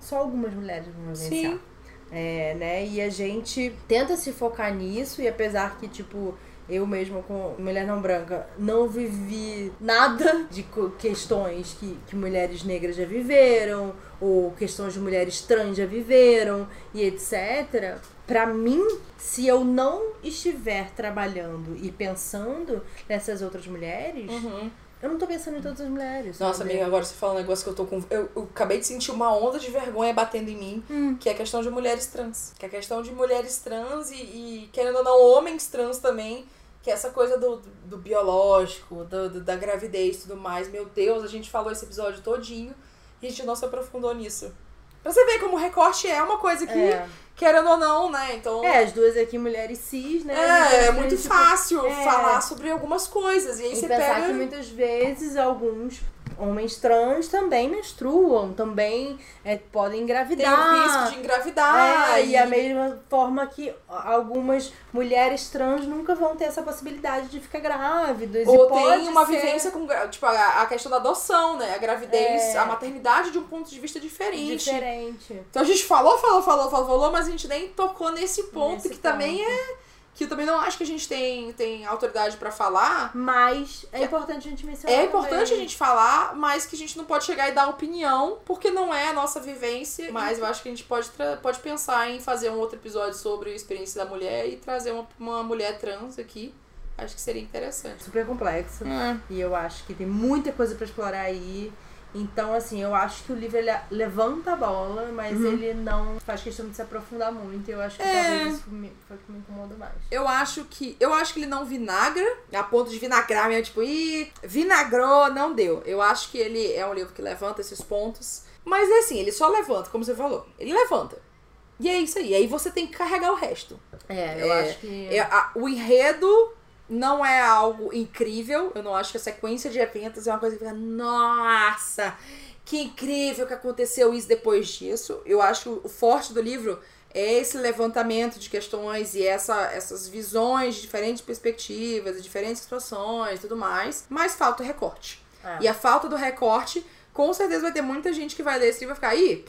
Speaker 1: só algumas mulheres vão vivenciar.
Speaker 2: Sim.
Speaker 1: É, né? E a gente tenta se focar nisso, e apesar que, tipo, eu mesma, com mulher não branca, não vivi nada de questões que, que mulheres negras já viveram, ou questões de mulheres trans já viveram, e etc. Pra mim, se eu não estiver trabalhando e pensando nessas outras mulheres,
Speaker 2: Uhum.
Speaker 1: eu não tô pensando em todas as mulheres.
Speaker 2: Nossa,
Speaker 1: sabe?
Speaker 2: amiga, agora você fala um negócio que eu tô com. Eu, eu acabei de sentir uma onda de vergonha batendo em mim,
Speaker 1: Hum.
Speaker 2: que é a questão de mulheres trans. Que é a questão de mulheres trans e, e, querendo ou não, homens trans também. Que é essa coisa do, do, do biológico, do, do- da gravidez e tudo mais. Meu Deus, a gente falou esse episódio todinho e a gente não se aprofundou nisso. Pra você ver como o recorte é uma coisa que,
Speaker 1: É.
Speaker 2: querendo ou não, né? Então.
Speaker 1: É, as duas aqui mulheres cis, né?
Speaker 2: É, é muito
Speaker 1: tipo,
Speaker 2: fácil
Speaker 1: é.
Speaker 2: falar sobre algumas coisas. E aí
Speaker 1: E
Speaker 2: você
Speaker 1: pensar
Speaker 2: pega.
Speaker 1: que muitas vezes alguns homens trans também menstruam, também é, podem
Speaker 2: Tem
Speaker 1: engravidar.
Speaker 2: o risco de engravidar.
Speaker 1: É, e a mesma forma que algumas mulheres trans nunca vão ter essa possibilidade de ficar grávidas.
Speaker 2: Ou tem uma
Speaker 1: ser
Speaker 2: vivência com, tipo, a, a questão da adoção, né? A gravidez,
Speaker 1: É.
Speaker 2: a maternidade de um ponto de vista diferente.
Speaker 1: diferente.
Speaker 2: Então a gente falou, falou, falou, falou, falou, mas a gente nem tocou nesse ponto
Speaker 1: Nesse
Speaker 2: que também
Speaker 1: ponto.
Speaker 2: é, que eu também não acho que a gente tem, tem autoridade pra falar.
Speaker 1: Mas é importante a gente mencionar.
Speaker 2: É importante a
Speaker 1: também.
Speaker 2: gente falar, mas que a gente não pode chegar e dar opinião, porque não é a nossa vivência. Mas eu acho que a gente pode, pode pensar em fazer um outro episódio sobre a experiência da mulher e trazer uma, uma mulher trans aqui. Acho que seria interessante.
Speaker 1: Super complexo.
Speaker 2: É.
Speaker 1: E eu acho que tem muita coisa pra explorar aí. Então, assim, eu acho que o livro ele levanta a bola, mas
Speaker 2: Uhum.
Speaker 1: ele não faz questão de se aprofundar muito. Eu acho que
Speaker 2: É.
Speaker 1: talvez isso me, foi o que me incomodou mais.
Speaker 2: Eu acho que. Eu acho que ele não vinagra, a ponto de vinagrar mesmo, tipo, ih, vinagrou, não deu. Eu acho que ele é um livro que levanta esses pontos. Mas é assim, ele só levanta, como você falou. Ele levanta. E é isso aí. Aí você tem que carregar o resto.
Speaker 1: É, eu
Speaker 2: É,
Speaker 1: acho que.
Speaker 2: É, a- o enredo não é algo incrível. Eu não acho que a sequência de eventos é uma coisa que fica, nossa, que incrível que aconteceu isso depois disso. Eu acho que o forte do livro é esse levantamento de questões e essa, essas visões de diferentes perspectivas, de diferentes situações e tudo mais. Mas falta o recorte.
Speaker 1: É.
Speaker 2: E a falta do recorte, com certeza vai ter muita gente que vai ler esse livro e vai ficar, ih,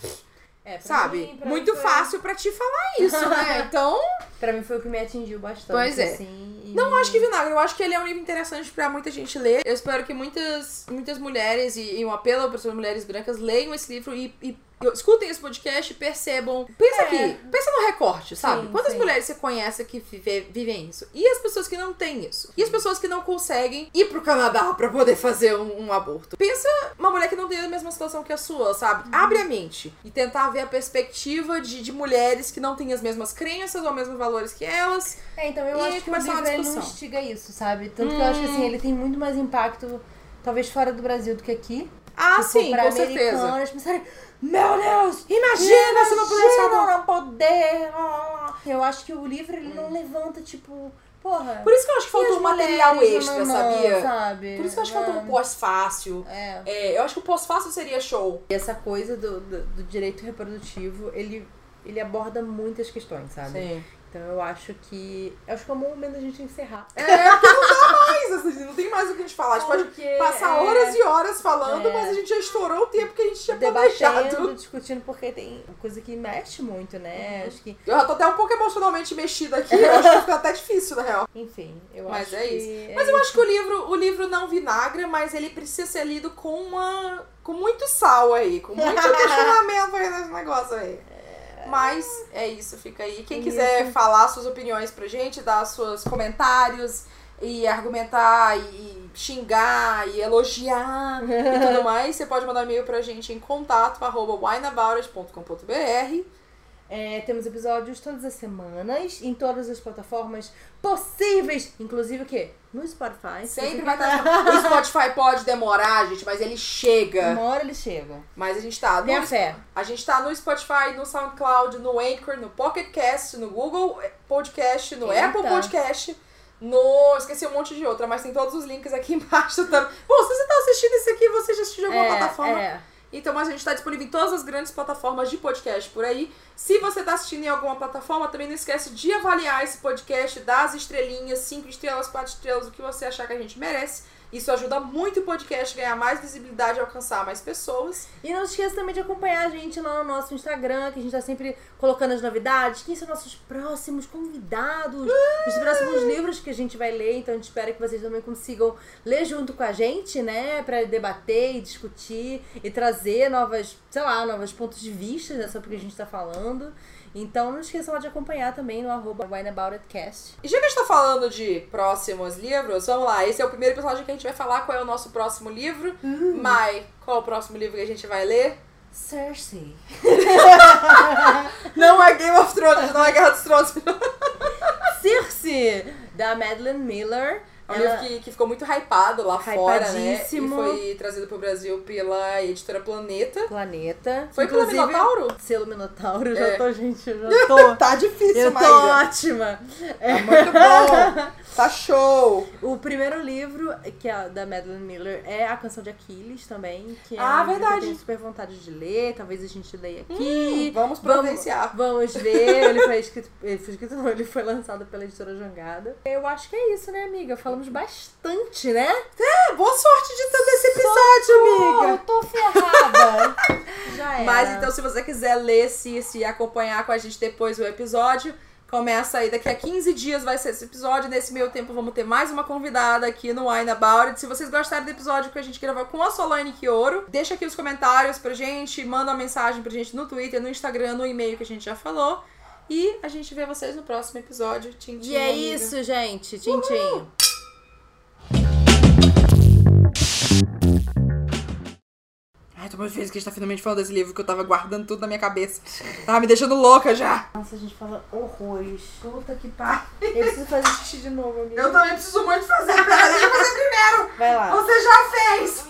Speaker 1: É,
Speaker 2: sabe?
Speaker 1: mim-
Speaker 2: Muito
Speaker 1: mim foi-
Speaker 2: fácil pra te falar isso, né? Então.
Speaker 1: Pra mim foi o que me atingiu bastante.
Speaker 2: Pois é.
Speaker 1: Assim,
Speaker 2: Não acho que vinagre, eu acho que ele é um livro interessante pra muita gente ler. Eu espero que muitas, muitas mulheres, e, e um apelo para as mulheres brancas, leiam esse livro e, e escutem esse podcast e percebam. Pensa
Speaker 1: É.
Speaker 2: aqui, pensa no recorte, sabe?
Speaker 1: Sim,
Speaker 2: Quantas
Speaker 1: sim.
Speaker 2: mulheres você conhece que vive- vivem isso? E as pessoas que não têm isso? E as pessoas que não conseguem ir pro Canadá pra poder fazer um, um aborto? Pensa uma mulher que não tem a mesma situação que a sua, sabe?
Speaker 1: Uhum.
Speaker 2: Abre a mente e tentar ver a perspectiva de, de mulheres que não têm as mesmas crenças ou os mesmos valores que elas.
Speaker 1: É, então eu acho que o livro ele não instiga isso, sabe? Tanto que eu acho que assim, ele tem muito mais impacto, talvez fora do Brasil do que aqui.
Speaker 2: Ah,
Speaker 1: tipo,
Speaker 2: sim,
Speaker 1: pra
Speaker 2: com certeza.
Speaker 1: pensarem, meu Deus!
Speaker 2: Imagina se não pudesse
Speaker 1: imagina
Speaker 2: abortar.
Speaker 1: não poder! ah." Eu acho que o livro ele não levanta, tipo, porra.
Speaker 2: Por isso que eu acho que faltou um material extra, sabia?
Speaker 1: Sabe?
Speaker 2: Por isso que eu acho que faltou um
Speaker 1: É.
Speaker 2: pós-fácil.
Speaker 1: É.
Speaker 2: É, eu acho que o pós-fácil seria show.
Speaker 1: E essa coisa do, do, do direito reprodutivo, ele, ele aborda muitas questões, sabe?
Speaker 2: Sim.
Speaker 1: Então eu acho que. Eu acho que é o momento da gente encerrar.
Speaker 2: É, porque não dá mais, assim, não tem mais o que a gente falar. A gente pode
Speaker 1: Porque,
Speaker 2: passar
Speaker 1: é,
Speaker 2: horas e horas falando,
Speaker 1: É.
Speaker 2: mas a gente já estourou o tempo que a gente tinha planejado.
Speaker 1: debatendo, discutindo, porque tem coisa que mexe muito, né?
Speaker 2: Uhum.
Speaker 1: Acho que,
Speaker 2: Eu já tô até um pouco emocionalmente mexida aqui, eu acho que fica até difícil, na real.
Speaker 1: enfim, eu
Speaker 2: Mas
Speaker 1: acho
Speaker 2: é
Speaker 1: que
Speaker 2: isso.
Speaker 1: é
Speaker 2: Mas eu acho que o livro, o livro não vinagra, mas ele precisa ser lido com uma. com muito sal aí, com muito questionamento aí nesse negócio aí. Mas é isso, fica aí. Quem
Speaker 1: É
Speaker 2: quiser
Speaker 1: isso.
Speaker 2: falar suas opiniões pra gente, dar seus comentários e argumentar e xingar e elogiar e tudo mais, você pode mandar um e-mail pra gente em contato arroba wineaboutit.com.br
Speaker 1: É, temos episódios todas as semanas, em todas as plataformas possíveis, inclusive o quê? No Spotify. se
Speaker 2: Sempre vai estar. O Spotify pode demorar, gente, mas ele chega.
Speaker 1: Uma hora eles chegam.
Speaker 2: Mas a gente tá no,
Speaker 1: Tenha fé.
Speaker 2: a gente tá no Spotify, no SoundCloud, no Anchor, no Pocket Cast, no Google Podcast, no
Speaker 1: Eita.
Speaker 2: Apple Podcast, no. Esqueci um monte de outra, mas tem todos os links aqui embaixo também. Bom, se você tá assistindo isso aqui, você já assistiu alguma
Speaker 1: É,
Speaker 2: plataforma.
Speaker 1: é.
Speaker 2: Então, a gente tá disponível em todas as grandes plataformas de podcast por aí. Se você tá assistindo em alguma plataforma, também não esquece de avaliar esse podcast, dar as estrelinhas, 5 estrelas, 4 estrelas, o que você achar que a gente merece. Isso ajuda muito o podcast a ganhar mais visibilidade e alcançar mais pessoas.
Speaker 1: E não se esqueça também de acompanhar a gente lá no nosso Instagram, que a gente tá sempre colocando as novidades. Quem são nossos próximos convidados, os próximos livros que a gente vai ler. Então a gente espera que vocês também consigam ler junto com a gente, né? Pra debater e discutir e trazer novas, sei lá, novos pontos de vista né, sobre o que a gente tá falando. Então não esqueçam de acompanhar também no arroba wineaboutitcast.
Speaker 2: E já que a gente tá falando de próximos livros, vamos lá. Esse é o primeiro episódio que a gente vai falar qual é o nosso próximo livro. Mai, qual é o próximo livro que a gente vai ler?
Speaker 1: Cersei.
Speaker 2: Não é Game of Thrones, não é Guerra dos Tronos.
Speaker 1: Circe, da Madeline Miller.
Speaker 2: É
Speaker 1: Ela-
Speaker 2: livro que, que ficou muito hypado lá fora, né? E foi trazido pro Brasil pela editora Planeta.
Speaker 1: Planeta.
Speaker 2: Foi pelo Minotauro?
Speaker 1: Selo Minotauro, eu
Speaker 2: É.
Speaker 1: já tô, gente, já tô.
Speaker 2: Tá difícil,
Speaker 1: eu tô ótima.
Speaker 2: Tá muito bom. Tá show.
Speaker 1: O primeiro livro, que é da Madeline Miller, é A Canção de Aquiles também, que é
Speaker 2: Ah,
Speaker 1: um livro que
Speaker 2: verdade.
Speaker 1: eu tenho super vontade de ler, talvez a gente leia aqui.
Speaker 2: Vamos providenciar.
Speaker 1: Vamos ver, ele foi escrito, ele foi escrito não, ele foi lançado pela editora Jangada. Eu acho que é isso, né, amiga? Falamos bastante, né?
Speaker 2: É, boa sorte de todo esse episódio,
Speaker 1: Oh,
Speaker 2: amiga.
Speaker 1: eu tô ferrada. Já era.
Speaker 2: Mas então, se você quiser ler Circe e acompanhar com a gente depois o episódio, Começa aí, daqui a 15 dias vai ser esse episódio. Nesse meio tempo vamos ter mais uma convidada aqui no Wine About It. Se vocês gostaram do episódio que a gente gravou com a Solane Kioro, deixa aqui os comentários pra gente, manda uma mensagem pra gente no Twitter, no Instagram, no e-mail que a gente já falou. E a gente vê vocês no próximo episódio. Tchim, tchim,
Speaker 1: E é
Speaker 2: amiga.
Speaker 1: isso, gente. Tchim, tchim.
Speaker 2: Ai, tô muito feliz que a gente tá finalmente falando desse livro que eu tava guardando tudo na minha cabeça. Tava me deixando louca já.
Speaker 1: Nossa, a gente fala horrores. Puta que pariu. Eu preciso fazer xixi de novo, amiga.
Speaker 2: Eu também preciso muito fazer. Deixa eu fazer primeiro.
Speaker 1: Vai lá.
Speaker 2: Você já fez!